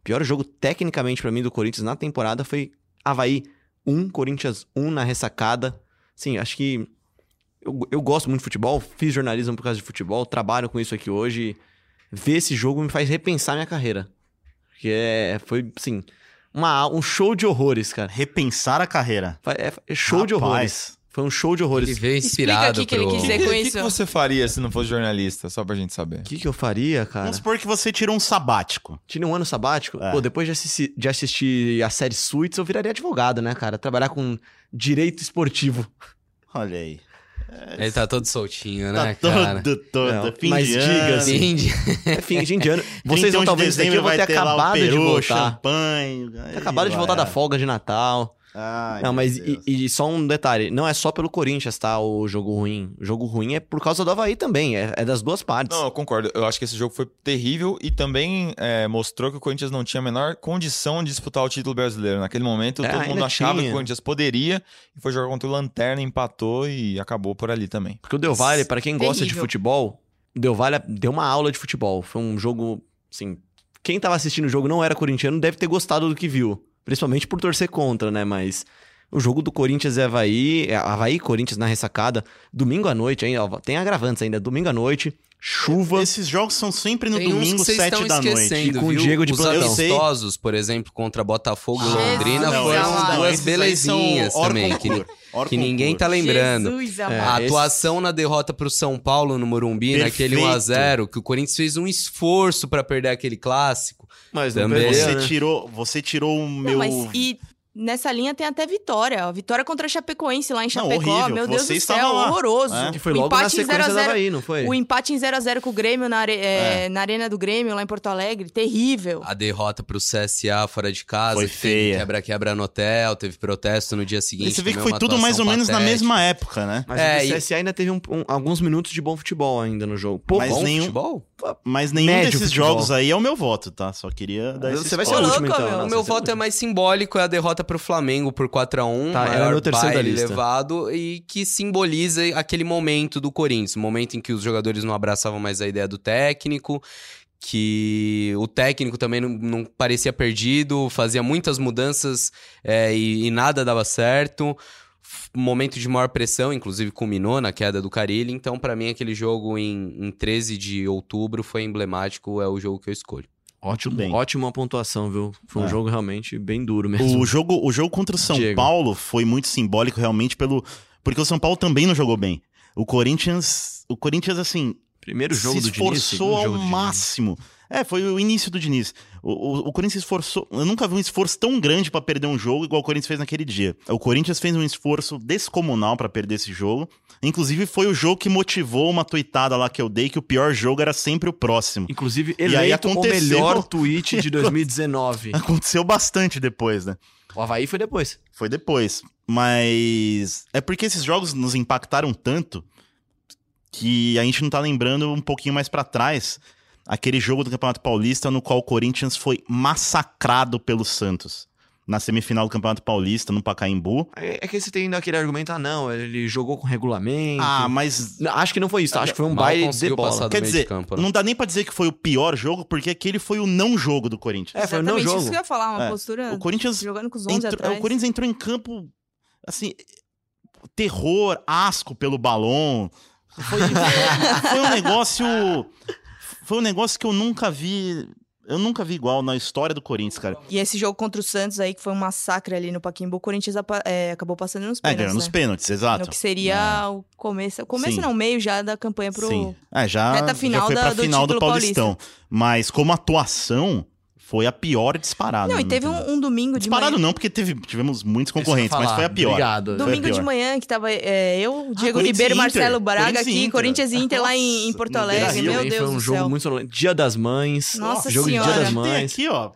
O pior jogo tecnicamente pra mim do Corinthians na temporada foi Havaí 1, Corinthians 1 na ressacada. Sim, acho que eu, eu gosto muito de futebol, fiz jornalismo por causa de futebol, trabalho com isso aqui hoje. Ver esse jogo me faz repensar minha carreira. Porque é, foi, assim, uma, um show de horrores, cara. Repensar a carreira. É, é show de horrores. Rapaz, Foi um show de horrores. Ele veio Explica inspirado aqui que ele pro... quis O dizer que, com que isso. que você faria se não fosse jornalista? Só pra gente saber. O que, que eu faria, cara? Vamos supor que você tirou um sabático. Tinha um ano sabático? É. Pô, depois de assistir, de assistir a série Suits, eu viraria advogado, né, cara? Trabalhar com direito esportivo. Olha aí. Ele tá todo soltinho, Tá né, cara? todo, todo. Não, fim mas de diga ano. assim, Fim de- É fim de ano. Vocês 31 vão de talvez isso aqui, dezembro eu vou ter ter lá o acabado de peru, voltar. champanhe. Ter acabado de voltar da folga de Natal. Ai, não, mas e, e só um detalhe, não é só pelo Corinthians, tá? O jogo ruim. O jogo ruim é por causa do Havaí também, é, é das duas partes. Não, eu concordo. Eu acho que esse jogo foi terrível e também é, mostrou que o Corinthians não tinha a menor condição de disputar o título brasileiro. Naquele momento, É, todo mundo achava que tinha. o Corinthians poderia e foi jogar contra o Lanterna, empatou e acabou por ali também. Porque o Del Valle, pra quem gosta de Terrível. futebol, o Del Valle deu uma aula de futebol. Foi um jogo, assim, quem tava assistindo o jogo não era corintiano, deve ter gostado do que viu. Principalmente por torcer contra, né? Mas o jogo do Corinthians e Havaí, é, Havaí e Corinthians na ressacada, domingo à noite ainda, ó, tem agravantes ainda, domingo à noite, chuva. Esses jogos são sempre no Tem uns domingo, sete estão da noite. E com o? Diego de Os plantão. amistosos, por exemplo, contra Botafogo e Ah, Londrina, não, foram não, duas belezinhas também, que, que ninguém tá lembrando. Jesus É, amado. A esse- atuação na derrota pro São Paulo no Morumbi, naquele Perfeito. 1x0, que o Corinthians fez um esforço pra perder aquele clássico. Mas não Também. Você né? tirou, você tirou o Não, meu. mas e nessa linha tem até vitória. ó. Vitória contra a Chapecoense lá em Não, Chapecó. horrível. Meu Deus Você do céu, lá. horroroso. É. Que foi o logo na empate em sequência 0 a da 0 Havaí, não foi? O empate em 0x0 com o Grêmio na, are- é, na Arena do Grêmio, lá em Porto Alegre, terrível. A derrota pro CSA fora de casa, Foi feia. quebra-quebra no hotel, teve protesto no dia seguinte. E você vê que foi tudo mais ou menos na patética. mesma época, né? Mas É, o e- CSA ainda teve um- um- alguns minutos de bom futebol ainda no jogo. Pouco, Mas Bom nenhum- futebol? Mas nenhum Médio desses futebol. jogos aí é o meu voto, tá? Só queria dar esse Você vai ser o último, então. meu. o meu voto é mais simbólico, é a derrota pro Flamengo por 4x1, Tá, era meu terceiro da lista. levado, e que simboliza aquele momento do Corinthians, o momento em que os jogadores não abraçavam mais a ideia do técnico, que o técnico também não, não parecia perdido, fazia muitas mudanças é, e, e nada dava certo. Momento de maior pressão, inclusive culminou na queda do Carilli. Então, pra mim, aquele jogo em, em 13 de outubro foi emblemático, é o jogo que eu escolho. Ótimo, bem. ótima pontuação, viu? Foi um É. jogo realmente bem duro mesmo. O jogo, o jogo contra o São Diego. Paulo foi muito simbólico realmente pelo porque o São Paulo também não jogou bem. O Corinthians, o Corinthians assim, Primeiro jogo se do Diniz, esforçou ao máximo. É, foi o início do Diniz. O, o, o Corinthians esforçou. Eu nunca vi um esforço tão grande pra perder um jogo igual o Corinthians fez naquele dia. O Corinthians fez um esforço descomunal pra perder esse jogo. Inclusive, foi o jogo que motivou uma tuitada lá que eu dei que o pior jogo era sempre o próximo. Inclusive, E aí eleito o aconteceu- melhor tweet de 2019. Aconteceu bastante depois, né? o Havaí foi depois. Foi depois. Mas é porque esses jogos nos impactaram tanto que a gente não tá lembrando um pouquinho mais pra trás aquele jogo do Campeonato Paulista no qual o Corinthians foi massacrado pelo Santos. Na semifinal do Campeonato Paulista, no Pacaembu. É, é que você tem ainda aquele argumento, ah, não, ele jogou com regulamento. Ah, mas acho que não foi isso, acho que foi um Mal baile de bola. quer dizer, de campo, né? não dá nem pra dizer que foi o pior jogo, porque aquele foi o não jogo do Corinthians. É, foi o não Exatamente jogo. isso que eu ia falar, uma É, postura O Corinthians jogando com os 11 entrou- atrás. o Corinthians entrou em campo assim, terror, asco pelo balão. Foi, foi um negócio foi um negócio que eu nunca vi, eu nunca vi igual na história do Corinthians, cara. E esse jogo contra o Santos aí, que foi um massacre ali no Paquimbu, o Corinthians é, acabou passando nos É, pênaltis, ganhou nos né? pênaltis, exato. No que seria o começo... O começo Sim. não, meio já da campanha pro... Sim. É, já, reta final já foi da- pra do final do título Paulistão. Mas como atuação, foi a pior disparada. Não, e teve um, um domingo de Disparado manhã... não, porque teve, tivemos muitos concorrentes, mas foi a pior. Obrigado. Foi a Domingo de pior. manhã, que tava é, eu, Diego Corinthians Ribeiro, Inter. Marcelo Braga Corinthians aqui, Inter. Corinthians e Inter lá em, em Nossa, Porto Alegre. Meu Deus foi um do jogo céu. muito. Dia das Mães. Nossa jogo de Dia Senhora. das Tem Mães. aqui, ó.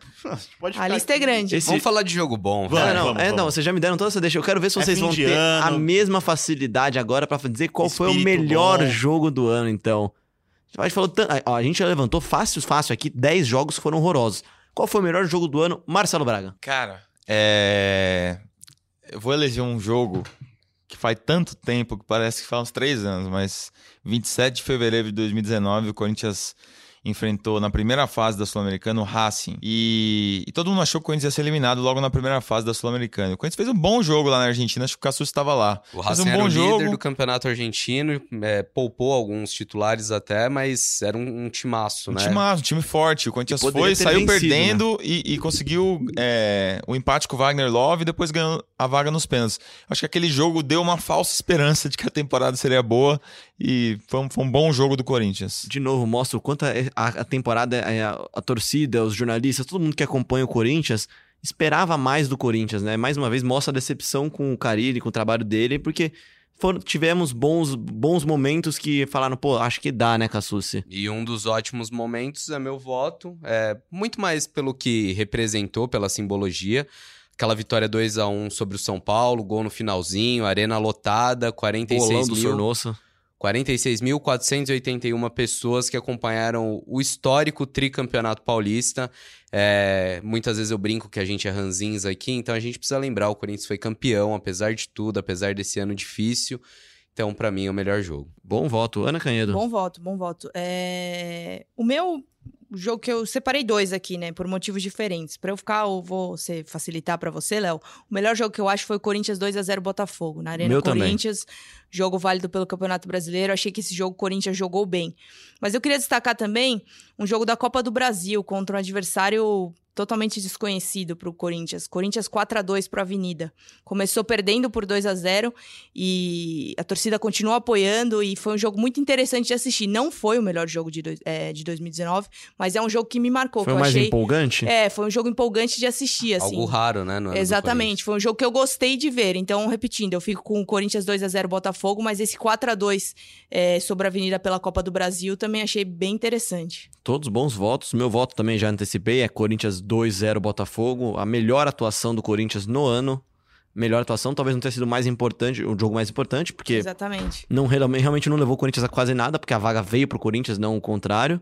Pode A lista é aqui. grande. Esse- Vamos falar de jogo bom, Vamos. É, não, vamos, é, vamos. não, vocês já me deram toda essa deixa. Eu quero ver se É vocês fim vão de ter ano. a mesma facilidade agora pra dizer qual foi o Espírito melhor bom. jogo do ano, então. A gente falou ó, A gente já levantou fácil, fácil aqui. 10 jogos foram horrorosos. Qual foi o melhor jogo do ano? Marcelo Braga. Cara, é. Eu vou eleger um jogo que faz tanto tempo que parece que faz uns três anos, mas 27 de fevereiro de 2019, o Corinthians enfrentou na primeira fase da Sul-Americana o Racing. E, e todo mundo achou que o Corinthians ia ser eliminado logo na primeira fase da Sul-Americana. O Corinthians fez um bom jogo lá na Argentina, acho que o Cassus estava lá. O fez Racing um bom era o jogo. líder do campeonato argentino, é, poupou alguns titulares até, mas era um, um timaço, Um né? time massa, um time forte. O Corinthians foi, saiu vencido, perdendo e, e conseguiu é, o empate com o Wagner Love e depois ganhou a vaga nos pênaltis. Acho que aquele jogo deu uma falsa esperança de que a temporada seria boa e foi um, foi um bom jogo do Corinthians. De novo, mostra o quanto a, a- temporada, a, a torcida, os jornalistas, todo mundo que acompanha o Corinthians esperava mais do Corinthians, né? Mais uma vez mostra a decepção com o Carilli, com o trabalho dele, porque foram- tivemos bons, bons momentos que falaram, pô, acho que dá, né, Cassucci? E um dos ótimos momentos é meu voto, é muito mais pelo que representou, pela simbologia. Aquela vitória 2 a 1 sobre o São Paulo, gol no finalzinho, arena lotada, 46 Bolão do mil. 46.481 pessoas que acompanharam o histórico tricampeonato paulista. É, muitas vezes eu brinco que a gente é ranzins aqui, então a gente precisa lembrar, o Corinthians foi campeão, apesar de tudo, apesar desse ano difícil. Então, pra mim, é o melhor jogo. Bom voto. Ana Canhedo. Bom voto, bom voto. É, O meu jogo que eu separei dois aqui, né, por motivos diferentes. Pra eu ficar, eu vou ser, facilitar pra você, Léo. O melhor jogo que eu acho foi o Corinthians 2 a 0 Botafogo, na Arena Meu também. Jogo válido pelo Campeonato Brasileiro. Achei que esse jogo o Corinthians jogou bem. Mas eu queria destacar também um jogo da Copa do Brasil contra um adversário totalmente desconhecido pro Corinthians. Corinthians 4 a 2 pro Avenida. Começou perdendo por 2 a 0 e a torcida continuou apoiando e foi um jogo muito interessante de assistir. Não foi o melhor jogo de, dois- é, de 2019, mas é um jogo que me marcou. Foi que o eu mais achei, empolgante? É, foi um jogo empolgante de assistir, assim. Algo raro, né? Exatamente, foi um jogo que eu gostei de ver. Então, repetindo, eu fico com o Corinthians 2 a 0 Botafogo, mas esse 4 a 2 é, sobre a Avenida pela Copa do Brasil também achei bem interessante. Todos bons votos. Meu voto também já antecipei, é Corinthians 2-0 Botafogo. A melhor atuação do Corinthians no ano. Melhor atuação, talvez não tenha sido mais importante, o jogo mais importante, porque Exatamente. não realmente não levou o Corinthians a quase nada, porque a vaga veio pro Corinthians, não o contrário.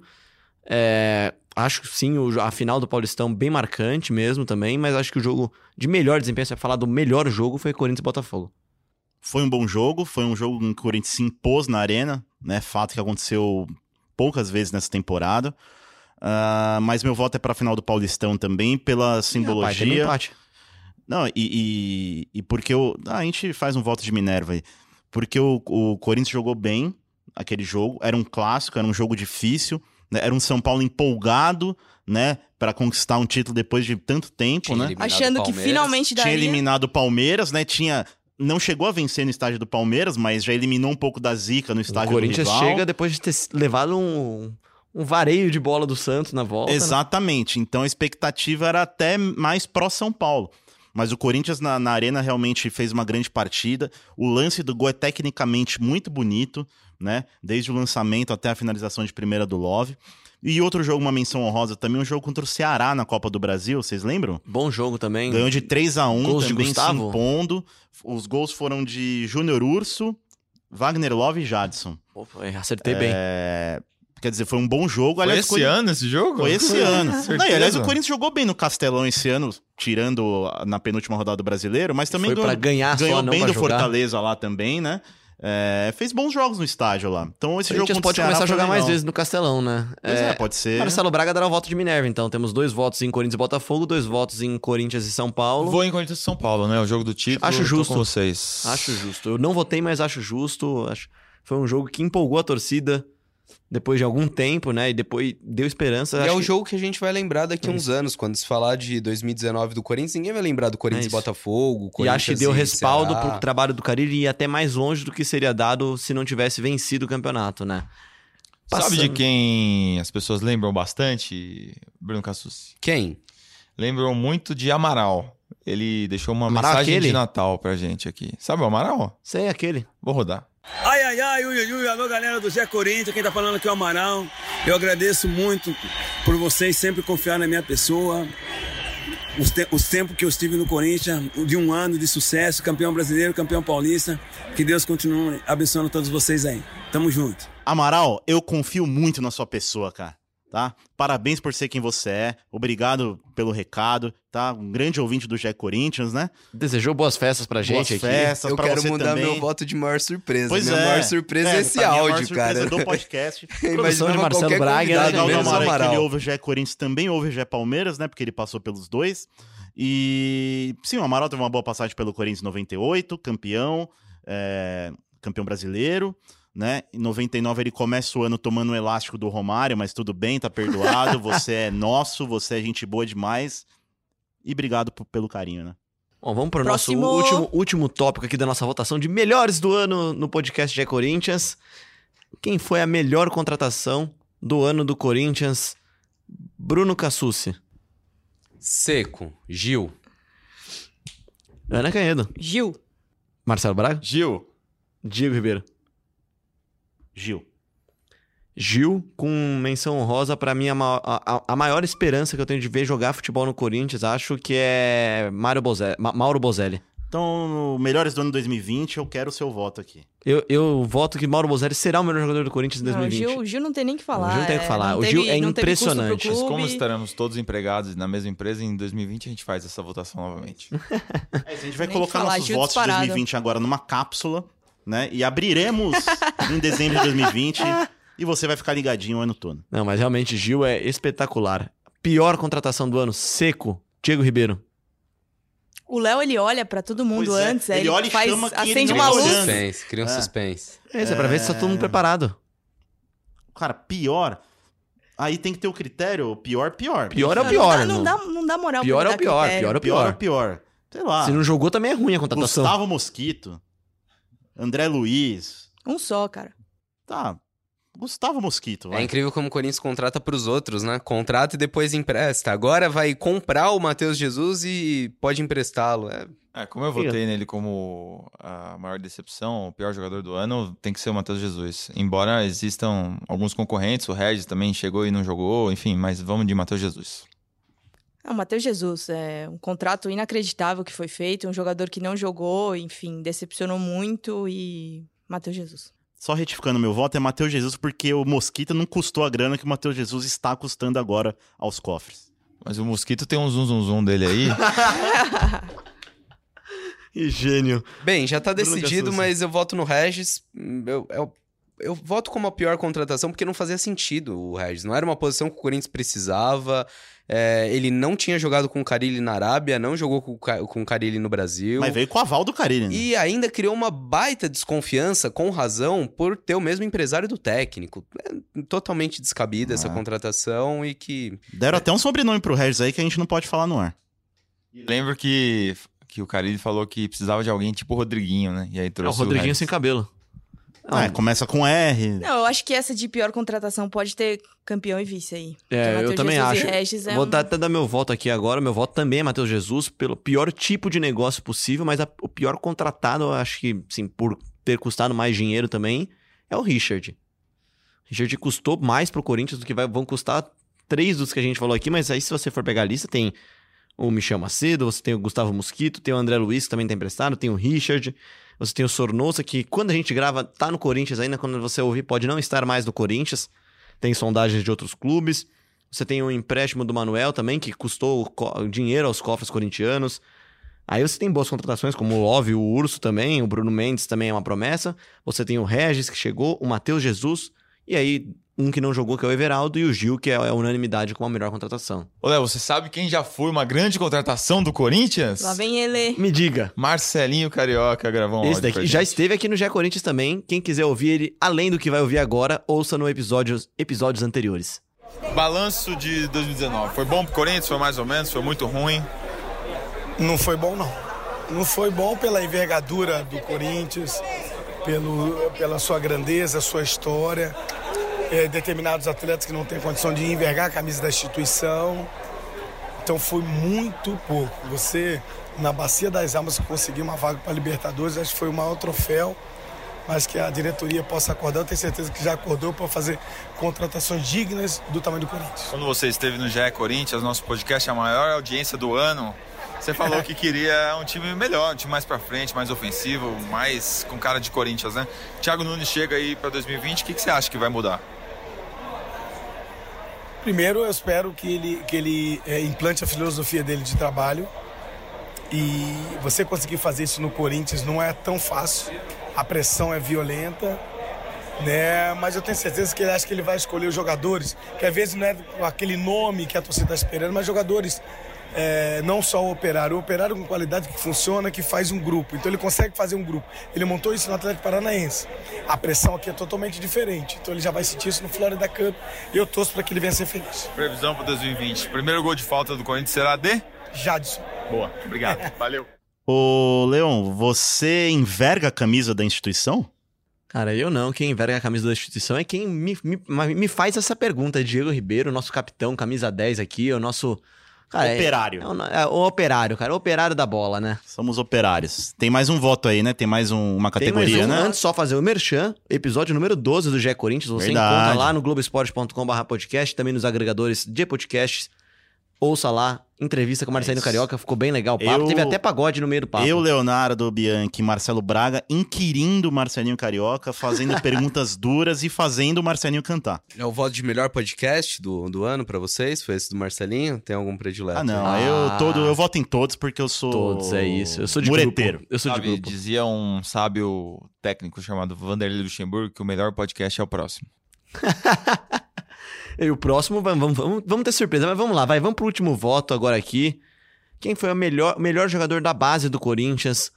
É, acho sim a final do Paulistão bem marcante mesmo também, mas acho que o jogo de melhor desempenho, se vai falar do melhor jogo, foi Corinthians e Botafogo. Foi um bom jogo, foi um jogo em que o Corinthians se impôs na arena, né? Fato que aconteceu poucas vezes nessa temporada. Ah, mas meu voto é para a final do Paulistão também, pela Rapaz, tem um simbologia. empate. Não, e, e, e porque o. ah, a gente faz um voto de Minerva aí. Porque o, o Corinthians jogou bem aquele jogo, era um clássico, era um jogo difícil, né? era um São Paulo empolgado, né? Para conquistar um título depois de tanto tempo, Tinha né? Achando que finalmente Tinha daria... eliminado o Palmeiras, né? Tinha. Não chegou a vencer no estádio do Palmeiras, mas já eliminou um pouco da zica no O estádio Corinthians do rival. chega depois de ter levado um, um vareio de bola do Santos na volta. né? Exatamente. Então a expectativa era até mais pró-São Paulo. Mas o Corinthians na, na Arena realmente fez uma grande partida. O lance do gol é tecnicamente muito bonito, né? Desde o lançamento até a finalização de primeira do Love. E outro jogo, uma menção honrosa também, um jogo contra o Ceará na Copa do Brasil, vocês lembram? Bom jogo também. Ganhou de 3 a 1 Gols de também se Gustavo? impondo. Os gols foram de Júnior Urso, Wagner Love e Jadson. Pô, foi- acertei bem. É, Quer dizer, foi um bom jogo. Foi Aliás, esse ano esse jogo? Foi esse ano. Não, e, aliás, o Corinthians jogou bem no Castelão esse ano, tirando na penúltima rodada do brasileiro, mas também Foi ganhou, pra ganhar ganhou só, não bem pra do jogar. Fortaleza lá também, né? É, fez bons jogos no estádio lá. Então esse A jogo pode Ceará começar a jogar mais vezes no Castelão, né? Pois é, pode ser. Marcelo Braga dará o voto de Minerva, então. Temos dois votos em Corinthians e Botafogo, dois votos em Corinthians e São Paulo. Vou em Corinthians e São Paulo, né? O jogo do título. Acho justo. com vocês. Acho justo. Eu não votei, mas acho justo. Acho... Foi um jogo que empolgou a torcida depois de algum tempo, né? E depois deu esperança. E Acho é um que- jogo que a gente vai lembrar daqui a uns anos. Quando se falar de 2019 do Corinthians, ninguém vai lembrar do Corinthians É e. Botafogo. E acho que Corinthians deu respaldo Ceará. pro trabalho do Carille e ir até mais longe do que seria dado se não tivesse vencido o campeonato, né? Sabe Passando. de quem as pessoas lembram bastante, Bruno Cassus? Quem? Lembram muito de Amaral. Ele deixou uma Amaral mensagem aquele? de Natal pra gente aqui. Sabe o Amaral? Sei aquele. Vou rodar. Ai, ai, ai, ui, ui, alô galera do Zé Corinthians, quem tá falando aqui é o Amaral. Eu agradeço muito por vocês sempre confiar na minha pessoa. Os, te os tempos que eu estive no Corinthians, de um ano de sucesso, campeão brasileiro, campeão paulista. Que Deus continue abençoando todos vocês aí. Tamo junto. Amaral, eu confio muito na sua pessoa, cara. Tá? Parabéns por ser quem você é. Obrigado pelo recado. Tá? Um grande ouvinte do GE Corinthians, né? Desejou boas festas pra gente Boas aqui. festas Eu pra quero você mudar também. meu voto de maior surpresa. Pois Minha é. maior surpresa é, esse a maior áudio, surpresa cara. do podcast. Produção de Marcelo Braga, Legal do o Amaral é que ele ouve o GE Corinthians, também ouve o GE Palmeiras, né? Porque ele passou pelos dois. E sim, o Amaral teve uma boa passagem pelo Corinthians em 98, campeão, é, campeão brasileiro. Né? Em 99 ele começa o ano tomando o elástico do Romário, mas tudo bem, tá perdoado. Você é nosso, você é gente boa demais. E obrigado pelo carinho, né? Bom, vamos para o nosso último, último tópico aqui da nossa votação de melhores do ano no podcast GE Corinthians. Quem foi a melhor contratação do ano do Corinthians? Bruno Cassucci. Seco, Gil. Ana Canhedo. Gil. Marcelo Braga. Gil, Diego Ribeiro. Gil. Gil, com menção honrosa, pra mim, a, a- a- maior esperança que eu tenho de ver jogar futebol no Corinthians, acho que é Mário Bozelli, Ma- Mauro Bozelli. Então, no melhores do ano 2020, eu quero o seu voto aqui. Eu, eu voto que Mauro Bozelli será o melhor jogador do Corinthians em Não, o 2020. Gil, o Gil não tem nem que falar. O Gil não tem o que é, falar. O Gil teve- é impressionante. clube. Como estaremos todos empregados na mesma empresa, em 2020 a gente faz essa votação novamente. É, a gente vai Nem colocar falar, nossos Gil votos disparado. de 2020 agora numa cápsula, né? E abriremos em dezembro de 2020 e você vai ficar ligadinho o ano todo. Não, mas realmente Gil é espetacular. Pior contratação do ano, seco, Diego Ribeiro. O Léo, ele olha pra todo mundo Pois é, antes, ele ele, olha e faz, chama ele acende uma luz. Suspense, cria um É. suspense. É isso, é pra ver se tá todo mundo preparado. Cara, pior. Aí tem que ter o critério, pior, pior. Pior é o pior. Não, não- dá, não, dá, não dá moral Pior pra é o pior, critério. pior é o Pior é pior. pior. Sei lá. Se não jogou, também é ruim a contratação. Gustavo Mosquito. André Luiz. Um só, cara. Tá. Gustavo Mosquito. É vai. incrível como o Corinthians contrata pros outros, né? Contrata e depois empresta. Agora vai comprar o Matheus Jesus e pode emprestá-lo. É, É, como eu votei nele como a maior decepção, o pior jogador do ano, tem que ser o Matheus Jesus. Embora existam alguns concorrentes, o Regis também chegou e não jogou, enfim, mas vamos de Matheus Jesus. É, o Matheus Jesus, é um contrato inacreditável que foi feito, um jogador que não jogou, enfim, decepcionou muito e Matheus Jesus. Só retificando meu voto, é Matheus Jesus, porque o Mosquito não custou a grana que o Matheus Jesus está custando agora aos cofres. Mas o Mosquito tem um zum zum zum dele aí. Que gênio. Bem, já tá decidido, mas eu voto no Regis. Eu, eu, eu voto como a pior contratação porque não fazia sentido o Regis. Não era uma posição que o Corinthians precisava. É, ele não tinha jogado com o Carilli na Arábia, não jogou com, o com o Carilli no Brasil. Mas veio com o aval do Carilli. né? E ainda criou uma baita desconfiança, com razão, por ter o mesmo empresário do técnico. É totalmente descabida essa Ah. contratação e que. Deram até um sobrenome pro Regis aí que a gente não pode falar no ar. Lembro que, que o Carilli falou que precisava de alguém tipo o Rodriguinho, né? E aí É o trouxe Rodriguinho Regis. sem cabelo. Não, É, começa com R. Não, eu acho que essa de pior contratação pode ter campeão e vice aí. É, eu também Jesus acho. Regis é Vou um- dar, até dar meu voto aqui agora. Meu voto também é Matheus Jesus, pelo pior tipo de negócio possível, mas a- o pior contratado, eu acho que, sim, por ter custado mais dinheiro também, é o Richard. Richard custou mais pro Corinthians do que vai- vão custar três dos que a gente falou aqui, mas aí se você for pegar a lista, tem o Michel Macedo, você tem o Gustavo Mosquito, tem o André Luiz, que também tá emprestado, tem o Richard, você tem o Sornosa, que quando a gente grava, tá no Corinthians ainda, quando você ouvir, pode não estar mais no Corinthians, tem sondagens de outros clubes. Você tem o empréstimo do Manuel também, que custou dinheiro aos cofres corintianos. Aí você tem boas contratações, como o Love, o Urso também, o Bruno Mendes também é uma promessa. Você tem o Regis, que chegou, o Matheus Jesus, e aí um que não jogou, que é o Everaldo, e o Gil, que é a unanimidade com a melhor contratação. Ô, Léo, você sabe quem já foi uma grande contratação do Corinthians? Lá vem ele. Me diga, Marcelinho Carioca gravou um esse daqui já esteve aqui no Gé Corinthians também. Quem quiser ouvir ele, além do que vai ouvir agora, ouça no episódios, episódios anteriores. Balanço de 2019. Foi bom pro Corinthians? Foi mais ou menos? Foi muito ruim? Não foi bom, não. Não foi bom pela envergadura do Corinthians, pelo, pela sua grandeza, sua história. É, determinados atletas que não têm condição de envergar a camisa da instituição. Então foi muito pouco. Você, na Bacia das Almas, conseguiu uma vaga para Libertadores, acho que foi o maior troféu. Mas que a diretoria possa acordar, eu tenho certeza que já acordou para fazer contratações dignas do tamanho do Corinthians. Quando você esteve no GE Corinthians, nosso podcast a maior audiência do ano. Você falou que queria um time melhor, um time mais pra frente, mais ofensivo, mais com cara de Corinthians, né? Thiago Nunes chega aí pra 2020, o que, que você acha que vai mudar? Primeiro, eu espero que ele, que ele é, implante a filosofia dele de trabalho. E você conseguir fazer isso no Corinthians não é tão fácil. A pressão é violenta, né? Mas eu tenho certeza que ele acha que ele vai escolher os jogadores, que às vezes não é aquele nome que a torcida está esperando, mas jogadores é, não só o operário, o operário com qualidade que funciona, que faz um grupo. Então ele consegue fazer um grupo. Ele montou isso no Atlético Paranaense. A pressão aqui é totalmente diferente. Então ele já vai sentir isso no Florida Cup. E eu torço para que ele venha ser feliz. Previsão para 2020. Primeiro gol de falta do Corinthians será de? Jadson. Boa, obrigado. Valeu. Ô, Leon, você enverga a camisa da instituição? Cara, eu não. Quem enverga a camisa da instituição é quem me, me, me faz essa pergunta. Diego Ribeiro, nosso capitão, camisa 10 aqui, o nosso Cara, operário. É, é, é, o operário, cara. O operário da bola, né? Somos operários. Tem mais um voto aí, né? Tem mais um, uma categoria, mais um, né? Antes, só fazer o Merchan, episódio número 12 do GE Corinthians. Você Verdade. encontra lá no globesport.com.br podcast, também nos agregadores de podcasts. Ouça lá, entrevista com o Marcelinho é Carioca, ficou bem legal o papo. Eu, Teve até pagode no meio do papo. Eu, Leonardo Bianchi, Marcelo Braga, inquirindo o Marcelinho Carioca, fazendo perguntas duras e fazendo o Marcelinho cantar. É o voto de melhor podcast do, do ano para vocês? Foi esse do Marcelinho? Tem algum predileto? Ah, não. Ah. Eu, todo, eu voto em todos porque eu sou. Todos, é isso. Eu sou de mureteiro. Grupo. Eu sou Sabe, de grupo. Dizia um sábio técnico chamado Vanderlei Luxemburgo que o melhor podcast é o próximo. E o próximo, vamos, vamos, vamos ter surpresa, mas vamos lá, vai, vamos pro último voto agora aqui. Quem foi o melhor, melhor jogador da base do Corinthians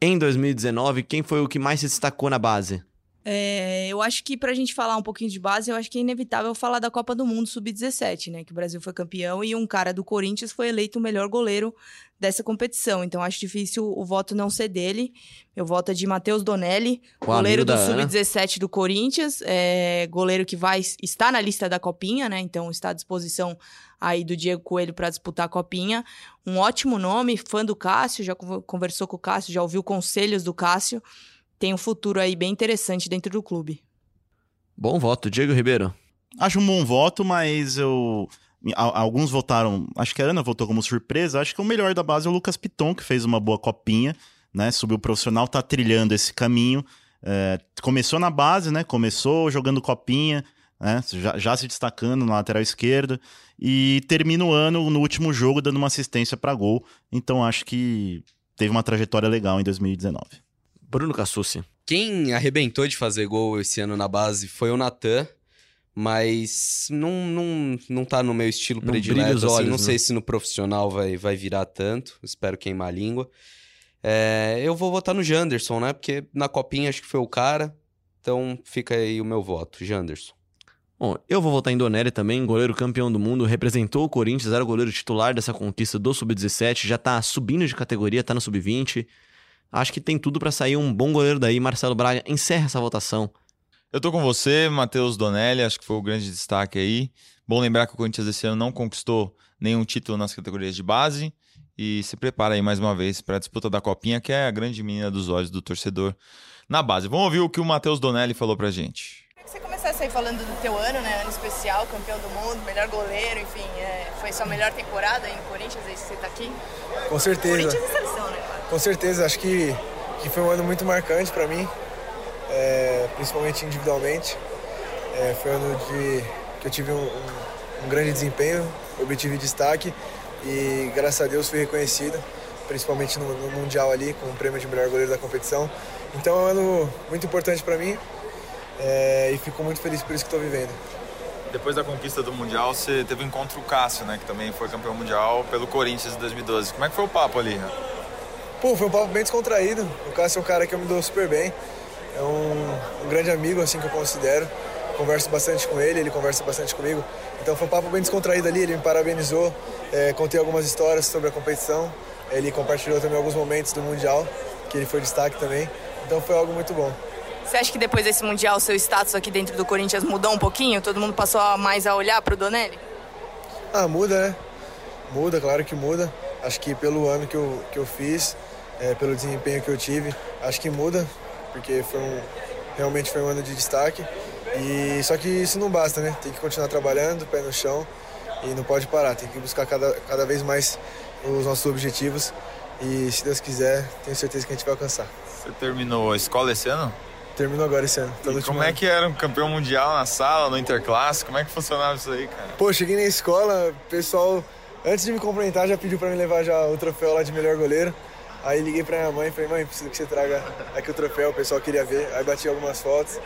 em 2019? Quem foi o que mais se destacou na base? É, eu acho que pra gente falar um pouquinho de base, eu acho que é inevitável falar da Copa do Mundo Sub-17, né? Que o Brasil foi campeão e um cara do Corinthians foi eleito o melhor goleiro dessa competição. Então acho difícil o voto não ser dele. Meu voto é de Matheus Donelli, o goleiro do Sub-17 do Corinthians, é, goleiro que vai está na lista da Copinha, né? Então está à disposição aí do Diego Coelho para disputar a Copinha. Um ótimo nome, fã do Cássio, já conversou com o Cássio, já ouviu conselhos do Cássio tem um futuro aí bem interessante dentro do clube. Bom voto, Diego Ribeiro. Acho um bom voto, mas eu. Alguns votaram. Acho que a Ana votou como surpresa. Acho que o melhor da base é o Lucas Piton, que fez uma boa copinha, né? Subiu profissional, tá trilhando esse caminho. É, começou na base, né? Começou jogando copinha, né? Já, já, se destacando na lateral esquerda. E termina o ano no último jogo dando uma assistência para gol. Então acho que teve uma trajetória legal em 2019. Bruno Cassucci. Quem arrebentou de fazer gol esse ano na base foi o Natan, mas não, não, não tá no meu estilo não predileto. Assim, olhos, não né? sei se no profissional vai, vai virar tanto, espero queimar a língua. É, eu vou votar no Janderson, né? Porque na copinha acho que foi o cara. Então fica aí o meu voto, Janderson. Bom, eu vou votar em Donelli também, goleiro campeão do mundo, representou o Corinthians, era o goleiro titular dessa conquista do Sub-17, já tá subindo de categoria, tá no Sub-20. Acho que tem tudo para sair um bom goleiro daí. Marcelo Braga, encerra essa votação. Eu tô com você, Matheus Donelli, acho que foi o grande destaque aí. Bom lembrar que o Corinthians esse ano não conquistou nenhum título nas categorias de base e se prepara aí mais uma vez para a disputa da Copinha, que é a grande menina dos olhos do torcedor na base. Vamos ouvir o que o Matheus Donelli falou pra gente. Queria que você começasse aí falando do teu ano, né? Ano especial, campeão do mundo, melhor goleiro, enfim. É... foi sua melhor temporada aí no Corinthians, aí você tá aqui? Com certeza. Corinthians e seleção, né? Com certeza, acho que, que foi um ano muito marcante para mim, é, principalmente individualmente. É, foi um ano de, que eu tive um, um, um grande desempenho, obtive destaque e graças a Deus fui reconhecido, principalmente no, no, Mundial ali, com o prêmio de melhor goleiro da competição. Então é um ano muito importante para mim é, e fico muito feliz por isso que estou vivendo. Depois da conquista do Mundial, você teve um encontro com o Cássio, né, que também foi campeão mundial pelo Corinthians em 2012. Como é que foi o papo ali? Pô, foi um papo bem descontraído. O Cássio é um cara que eu me dou super bem. É um, um grande amigo, assim, que eu considero. Converso bastante com ele, ele conversa bastante comigo. Então foi um papo bem descontraído ali, ele me parabenizou. É, contei algumas histórias sobre a competição. Ele compartilhou também alguns momentos do Mundial, que ele foi destaque também. Então foi algo muito bom. Você acha que depois desse Mundial, seu status aqui dentro do Corinthians mudou um pouquinho? Todo mundo passou mais a olhar para o Donelli? Ah, muda, né? Muda, claro que muda. Acho que pelo ano que eu, que eu fiz, é, pelo desempenho que eu tive. Acho que muda, porque foi um, realmente foi um ano de destaque. E só que isso não basta, né? Tem que continuar trabalhando, pé no chão e não pode parar. Tem que buscar cada, cada vez mais os nossos objetivos e se Deus quiser, tenho certeza que a gente vai alcançar. Você terminou a escola esse ano? Terminou agora esse ano. E como é que era um campeão mundial na sala, no interclasse? Como é que funcionava isso aí, cara? Pô, cheguei na escola, o pessoal, antes de me cumprimentar, já pediu pra me levar já o troféu lá de melhor goleiro. Aí liguei pra minha mãe e falei, mãe, preciso que você traga aqui o troféu, o pessoal queria ver. Aí bati algumas fotos.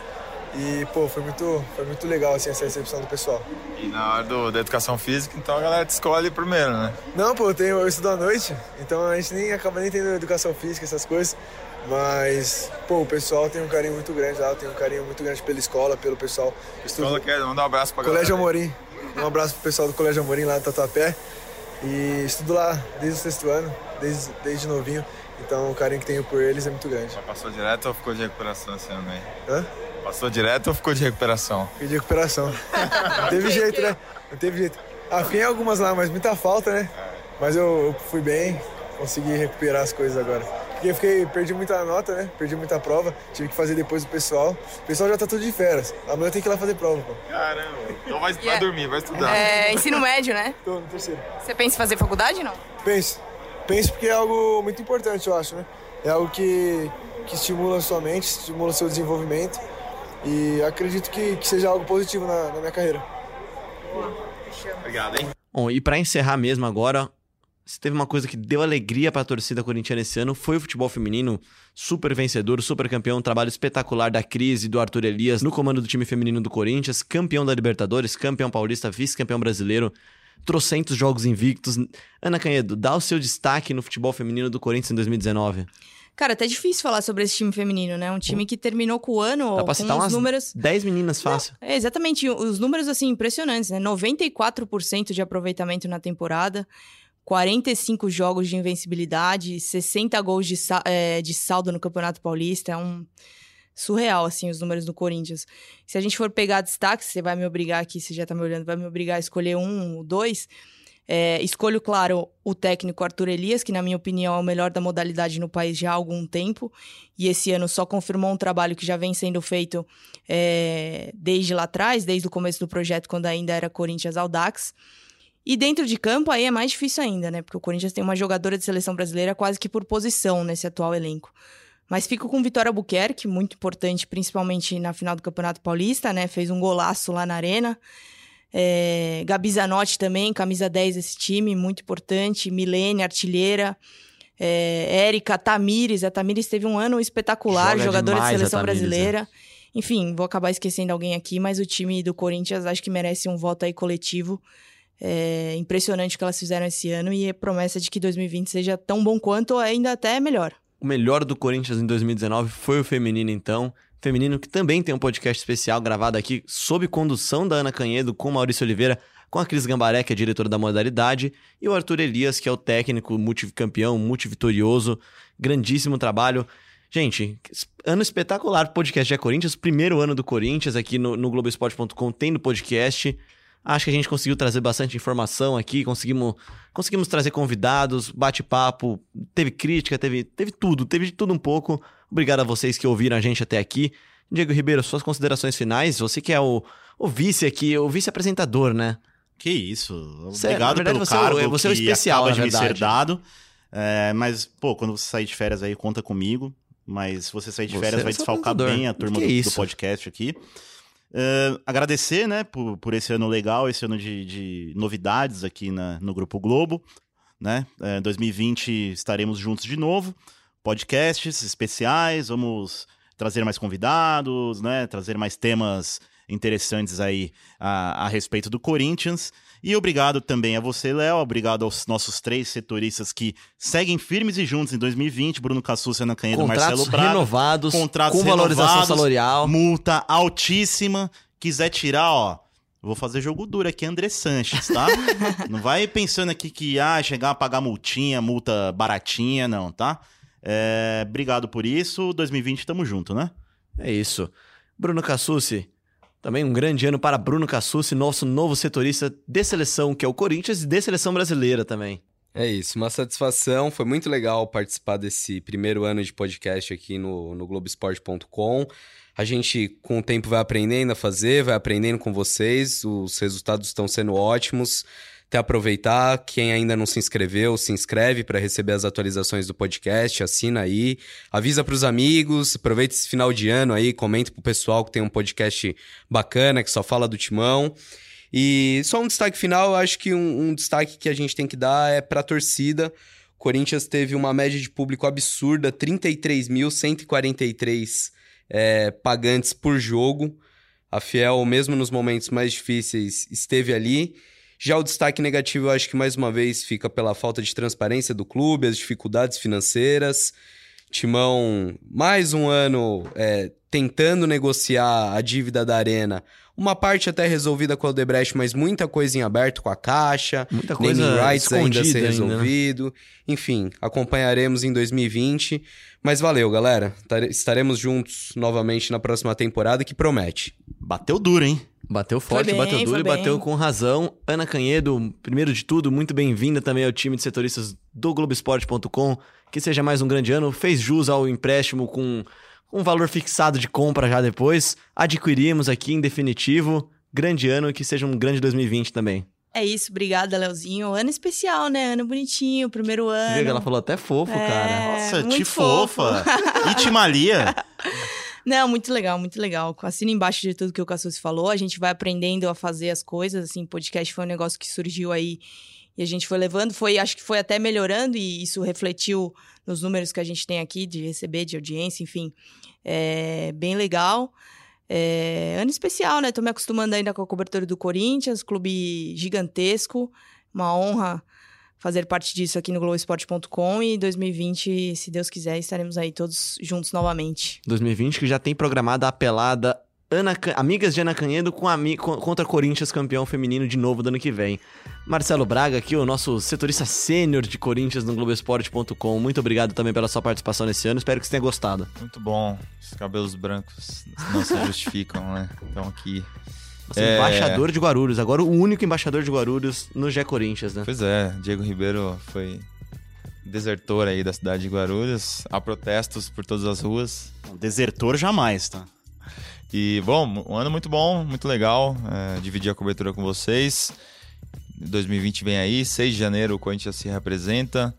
E, pô, foi muito, foi muito legal, assim, essa recepção do pessoal. E na hora do, da educação física, então a galera te escolhe primeiro, né? Não, pô, eu, tenho, eu estudo à noite, então a gente nem acaba nem tendo educação física, essas coisas. Mas, pô, o pessoal tem um carinho muito grande lá, tem um carinho muito grande pela escola, pelo pessoal. Estudo... Escola quer, manda um abraço pra Colégio galera. Amorim. Um abraço pro pessoal do Colégio Amorim lá do Tatuapé. E estudo lá desde o sexto ano, desde, desde novinho. Então o carinho que tenho por eles é muito grande. Mas passou direto ou ficou de recuperação esse ano aí? Hã? Passou direto ou ficou de recuperação? Fiquei de recuperação. Não teve jeito, né? Não teve jeito. Ah, fiquei em algumas lá, mas muita falta, né? Mas eu, eu fui bem, consegui recuperar as coisas agora. Porque eu fiquei, perdi muita nota, né? Perdi muita prova, tive que fazer depois do pessoal. O pessoal já tá tudo de férias. Amanhã tem que ir lá fazer prova, pô. Caramba, então vai, Yeah. vai dormir, vai estudar. É, ensino médio, né? Tô no terceiro. Você pensa em fazer faculdade não? Penso. Penso porque é algo muito importante, eu acho, né? É algo que, que estimula a sua mente, estimula o seu desenvolvimento. E acredito que, que seja algo positivo na, na minha carreira. Obrigado, hein? Bom, e pra encerrar mesmo agora, se teve uma coisa que deu alegria pra torcida corintiana esse ano, foi o futebol feminino, super vencedor, super campeão, um trabalho espetacular da Cris e do Arthur Elias no comando do time feminino do Corinthians, campeão da Libertadores, campeão paulista, vice-campeão brasileiro, trocentos jogos invictos. Ana Canhedo, dá o seu destaque no futebol feminino do Corinthians em 2019. Cara, até difícil falar sobre esse time feminino, né? Um time que terminou com o ano Dá pra com citar uns umas números... 10 meninas fácil. É, exatamente, os números assim impressionantes, né? 94% de aproveitamento na temporada, 45 jogos de invencibilidade, 60 gols de, é, de saldo no Campeonato Paulista, é um surreal assim os números do Corinthians. Se a gente for pegar destaques, você vai me obrigar aqui, você já tá me olhando, vai me obrigar a escolher um ou dois. É, escolho, claro, o técnico Arthur Elias, que, na minha opinião, é o melhor da modalidade no país já há algum tempo. E esse ano só confirmou um trabalho que já vem sendo feito é, desde lá atrás, desde o começo do projeto, quando ainda era Corinthians Audax. E dentro de campo, aí é mais difícil ainda, né? Porque o Corinthians tem uma jogadora de seleção brasileira quase que por posição nesse atual elenco. Mas fico com Vitória Buquerque, muito importante, principalmente na final do Campeonato Paulista, né? Fez um golaço lá na Arena. É, Gabi Zanotti também, camisa 10 desse time, muito importante. Milene, artilheira. É, Érica, Tamires. A Tamires teve um ano espetacular, Joga jogadora de seleção Tamires, brasileira. Enfim, vou acabar esquecendo alguém aqui, mas o time do Corinthians acho que merece um voto aí coletivo. É impressionante o que elas fizeram esse ano e é promessa de que 2020 seja tão bom quanto ou ainda até melhor. O melhor do Corinthians em 2019 foi o feminino, então. Feminino que também tem um podcast especial gravado aqui sob condução da Ana Canhedo com Maurício Oliveira, com a Cris Gambaré, que é diretora da modalidade, e o Arthur Elias, que é o técnico multicampeão, multivitorioso. Grandíssimo trabalho. Gente, ano espetacular podcast é Corinthians, primeiro ano do Corinthians aqui no, no Globoesporte.com tem no podcast. Acho que a gente conseguiu trazer bastante informação aqui, conseguimos, conseguimos trazer convidados, bate-papo, teve crítica, teve, teve tudo, teve de tudo um pouco. Obrigado a vocês que ouviram a gente até aqui. Diego Ribeiro, suas considerações finais, você que é o, o vice aqui, o vice-apresentador, né? Que isso. Você- Obrigado verdade, pelo você é cargo você é o especial, acaba de me ser dado. É, mas, pô, quando você sair de férias aí, conta comigo. Mas se você sair de férias, é vai desfalcar bem a turma do, do podcast aqui. É, agradecer, né, por, por esse ano legal, esse ano de, de novidades aqui na- no Grupo Globo. Né? É, 2020 estaremos juntos de novo. Podcasts especiais, vamos trazer mais convidados, né? Trazer mais temas interessantes aí a, a respeito do Corinthians. E obrigado também a você, Léo. Obrigado aos nossos três setoristas que seguem firmes e juntos em 2020. Bruno Cassus, Ana Canhedo, Contratos Marcelo Braga. renovados, Contratos com valorização renovados, salarial. Multa altíssima. Quiser tirar, ó. Vou fazer jogo duro aqui, André Sanches, tá? não vai pensando aqui que ah, chegar a pagar multinha, multa baratinha, não, tá? É, obrigado por isso. 2020 tamo junto, né? É isso. Bruno Cassucci, também um grande ano para Bruno Cassucci, nosso novo setorista de seleção, que é o Corinthians, e de seleção brasileira também. É isso, uma satisfação. Foi muito legal participar desse primeiro ano de podcast aqui no, no Globoesporte.com. A gente, com o tempo, vai aprendendo a fazer, vai aprendendo com vocês. Os resultados estão sendo ótimos. Até aproveitar, quem ainda não se inscreveu, se inscreve para receber as atualizações do podcast, assina aí, avisa para os amigos, aproveita esse final de ano aí, comenta pro pessoal que tem um podcast bacana, que só fala do Timão. E só um destaque final, acho que um, um destaque que a gente tem que dar é para a torcida. O Corinthians teve uma média de público absurda, 33.143 é, pagantes por jogo. A Fiel, mesmo nos momentos mais difíceis, esteve ali. Já o destaque negativo, eu acho que mais uma vez fica pela falta de transparência do clube, as dificuldades financeiras. Timão, mais um ano é, tentando negociar a dívida da Arena. Uma parte até resolvida com o Odebrecht, mas muita coisa em aberto com a Caixa. Muita coisa rights ainda a ser ainda, né? resolvido. Enfim, acompanharemos em 2020. Mas valeu, galera. Tare- Estaremos juntos novamente na próxima temporada, que promete. Bateu duro, hein? Bateu forte, bem, bateu duro e bateu com razão. Ana Canhedo, primeiro de tudo, muito bem-vinda também ao time de setoristas do Globoesporte.com. Que seja mais um grande ano. Fez jus ao empréstimo com um valor fixado de compra já depois. Adquirimos aqui em definitivo. Grande ano e que seja um grande 2020 também. É isso, obrigada, Leozinho. Ano especial, né? Ano bonitinho, primeiro ano. Viu ela falou até fofo, É. cara. Nossa, muito te fofa. E te malia. Não, muito legal, muito legal. Assina embaixo de tudo que o Cassus falou. A gente vai aprendendo a fazer as coisas. Assim, podcast foi um negócio que surgiu aí e a gente foi levando. Foi, acho que foi até melhorando e isso refletiu nos números que a gente tem aqui de receber, de audiência, enfim. É bem legal. É, ano especial, né? Tô me acostumando ainda com a cobertura do Corinthians, clube gigantesco. Uma honra fazer parte disso aqui no Globoesporte.com e 2020, se Deus quiser, estaremos aí todos juntos novamente. 2020 que já tem programada a pelada Ana Amigas de Ana Canhedo com contra Corinthians campeão feminino de novo do ano que vem. Marcelo Braga aqui, o nosso setorista sênior de Corinthians no Globoesporte.com. Muito obrigado também pela sua participação nesse ano. Espero que você tenha gostado. Muito bom. Os cabelos brancos não se justificam, né? Então aqui. Você É. é embaixador de Guarulhos, agora o único embaixador de Guarulhos no Gé Corinthians, né? Pois é, Diego Ribeiro foi desertor aí da cidade de Guarulhos. Há protestos por todas as ruas. Desertor jamais, tá? E, bom, um ano muito bom, muito legal. é, dividir a cobertura com vocês. 2020 vem aí, 6 de janeiro o Corinthians se representa.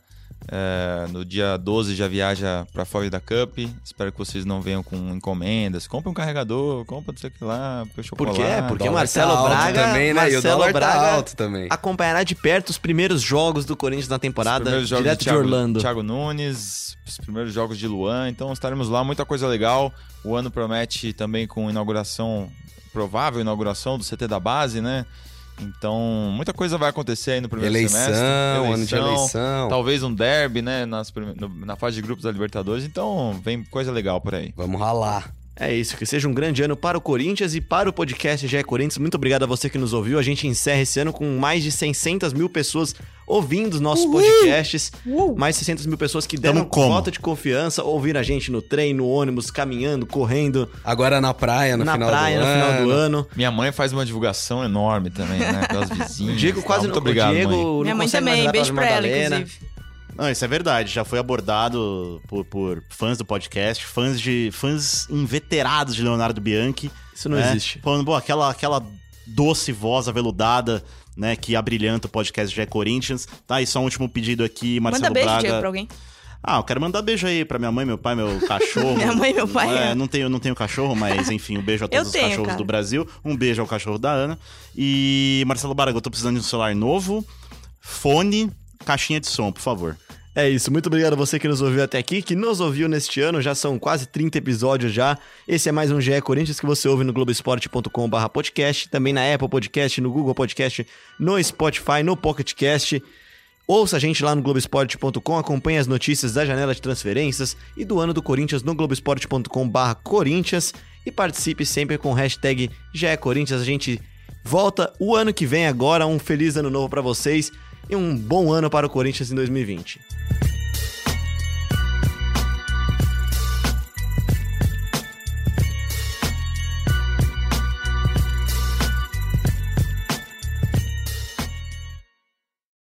É, no dia 12 já viaja para a Florida Cup. Espero que vocês não venham com encomendas. Compre um carregador, compra não sei o que lá, Por chocolate. quê? Porque Dólar Marcelo tá Braga, também, né? E o Marcelo tá Braga alto também. acompanhará de perto os primeiros jogos do Corinthians na temporada, primeiros jogos direto de, Thiago, Orlando. Thiago Nunes, os primeiros jogos de Luan, então estaremos lá, muita coisa legal. O ano promete também com inauguração, provável inauguração do CT da base, né? Então, muita coisa vai acontecer aí no primeiro Eleição, semestre. ano de eleição. Talvez um derby, né? Nas, na fase de grupos da Libertadores. Então, vem coisa legal por aí. Vamos ralar. É isso, que seja um grande ano para o Corinthians e para o podcast GE Corinthians. Muito obrigado a você que nos ouviu. A gente encerra esse ano com mais de 600 mil pessoas ouvindo os nossos podcasts. Mais de 600 mil pessoas que deram volta de confiança, ouviram a gente no trem, no ônibus, caminhando, correndo, Agora na praia, no na final praia do no ano. final do ano. Minha mãe faz uma divulgação enorme também, né? Pelas O vizinhas. Diego quase Muito não. obrigado, o Diego mãe. não Minha mãe também, beijo pra ela, inclusive. Não, isso é verdade. Já foi abordado por, por fãs do podcast, fãs de fãs inveterados de Leonardo Bianchi. Isso não né? existe. Falando, pô, aquela, aquela doce voz aveludada, né, que abrilhanta o podcast GE Corinthians. Tá, e só um último pedido aqui, Marcelo Manda beijo, Braga. Diego, pra alguém. Ah, eu quero mandar beijo aí pra minha mãe, meu pai, meu cachorro. Minha mãe e meu pai, É, é. não tenho, não tenho cachorro, mas enfim, um beijo a todos os tenho, cachorros cara. do Brasil. Um beijo ao cachorro da Ana. E Marcelo Braga, eu tô precisando de um celular novo, fone, caixinha de som, por favor. É isso, muito obrigado a você que nos ouviu até aqui, que nos ouviu neste ano, já são quase 30 episódios já. Esse é mais um GE Corinthians que você ouve no globesport.com.br podcast, também na Apple Podcast, no Google Podcast, no Spotify, no Pocket Cast. Ouça a gente lá no Globesport.com, acompanhe as notícias da janela de transferências e do ano do Corinthians no Globesport.com.br Corinthians e participe sempre com hashtag GE Corinthians. A gente volta o ano que vem agora. Um feliz ano novo para vocês e um bom ano para o Corinthians em 2020.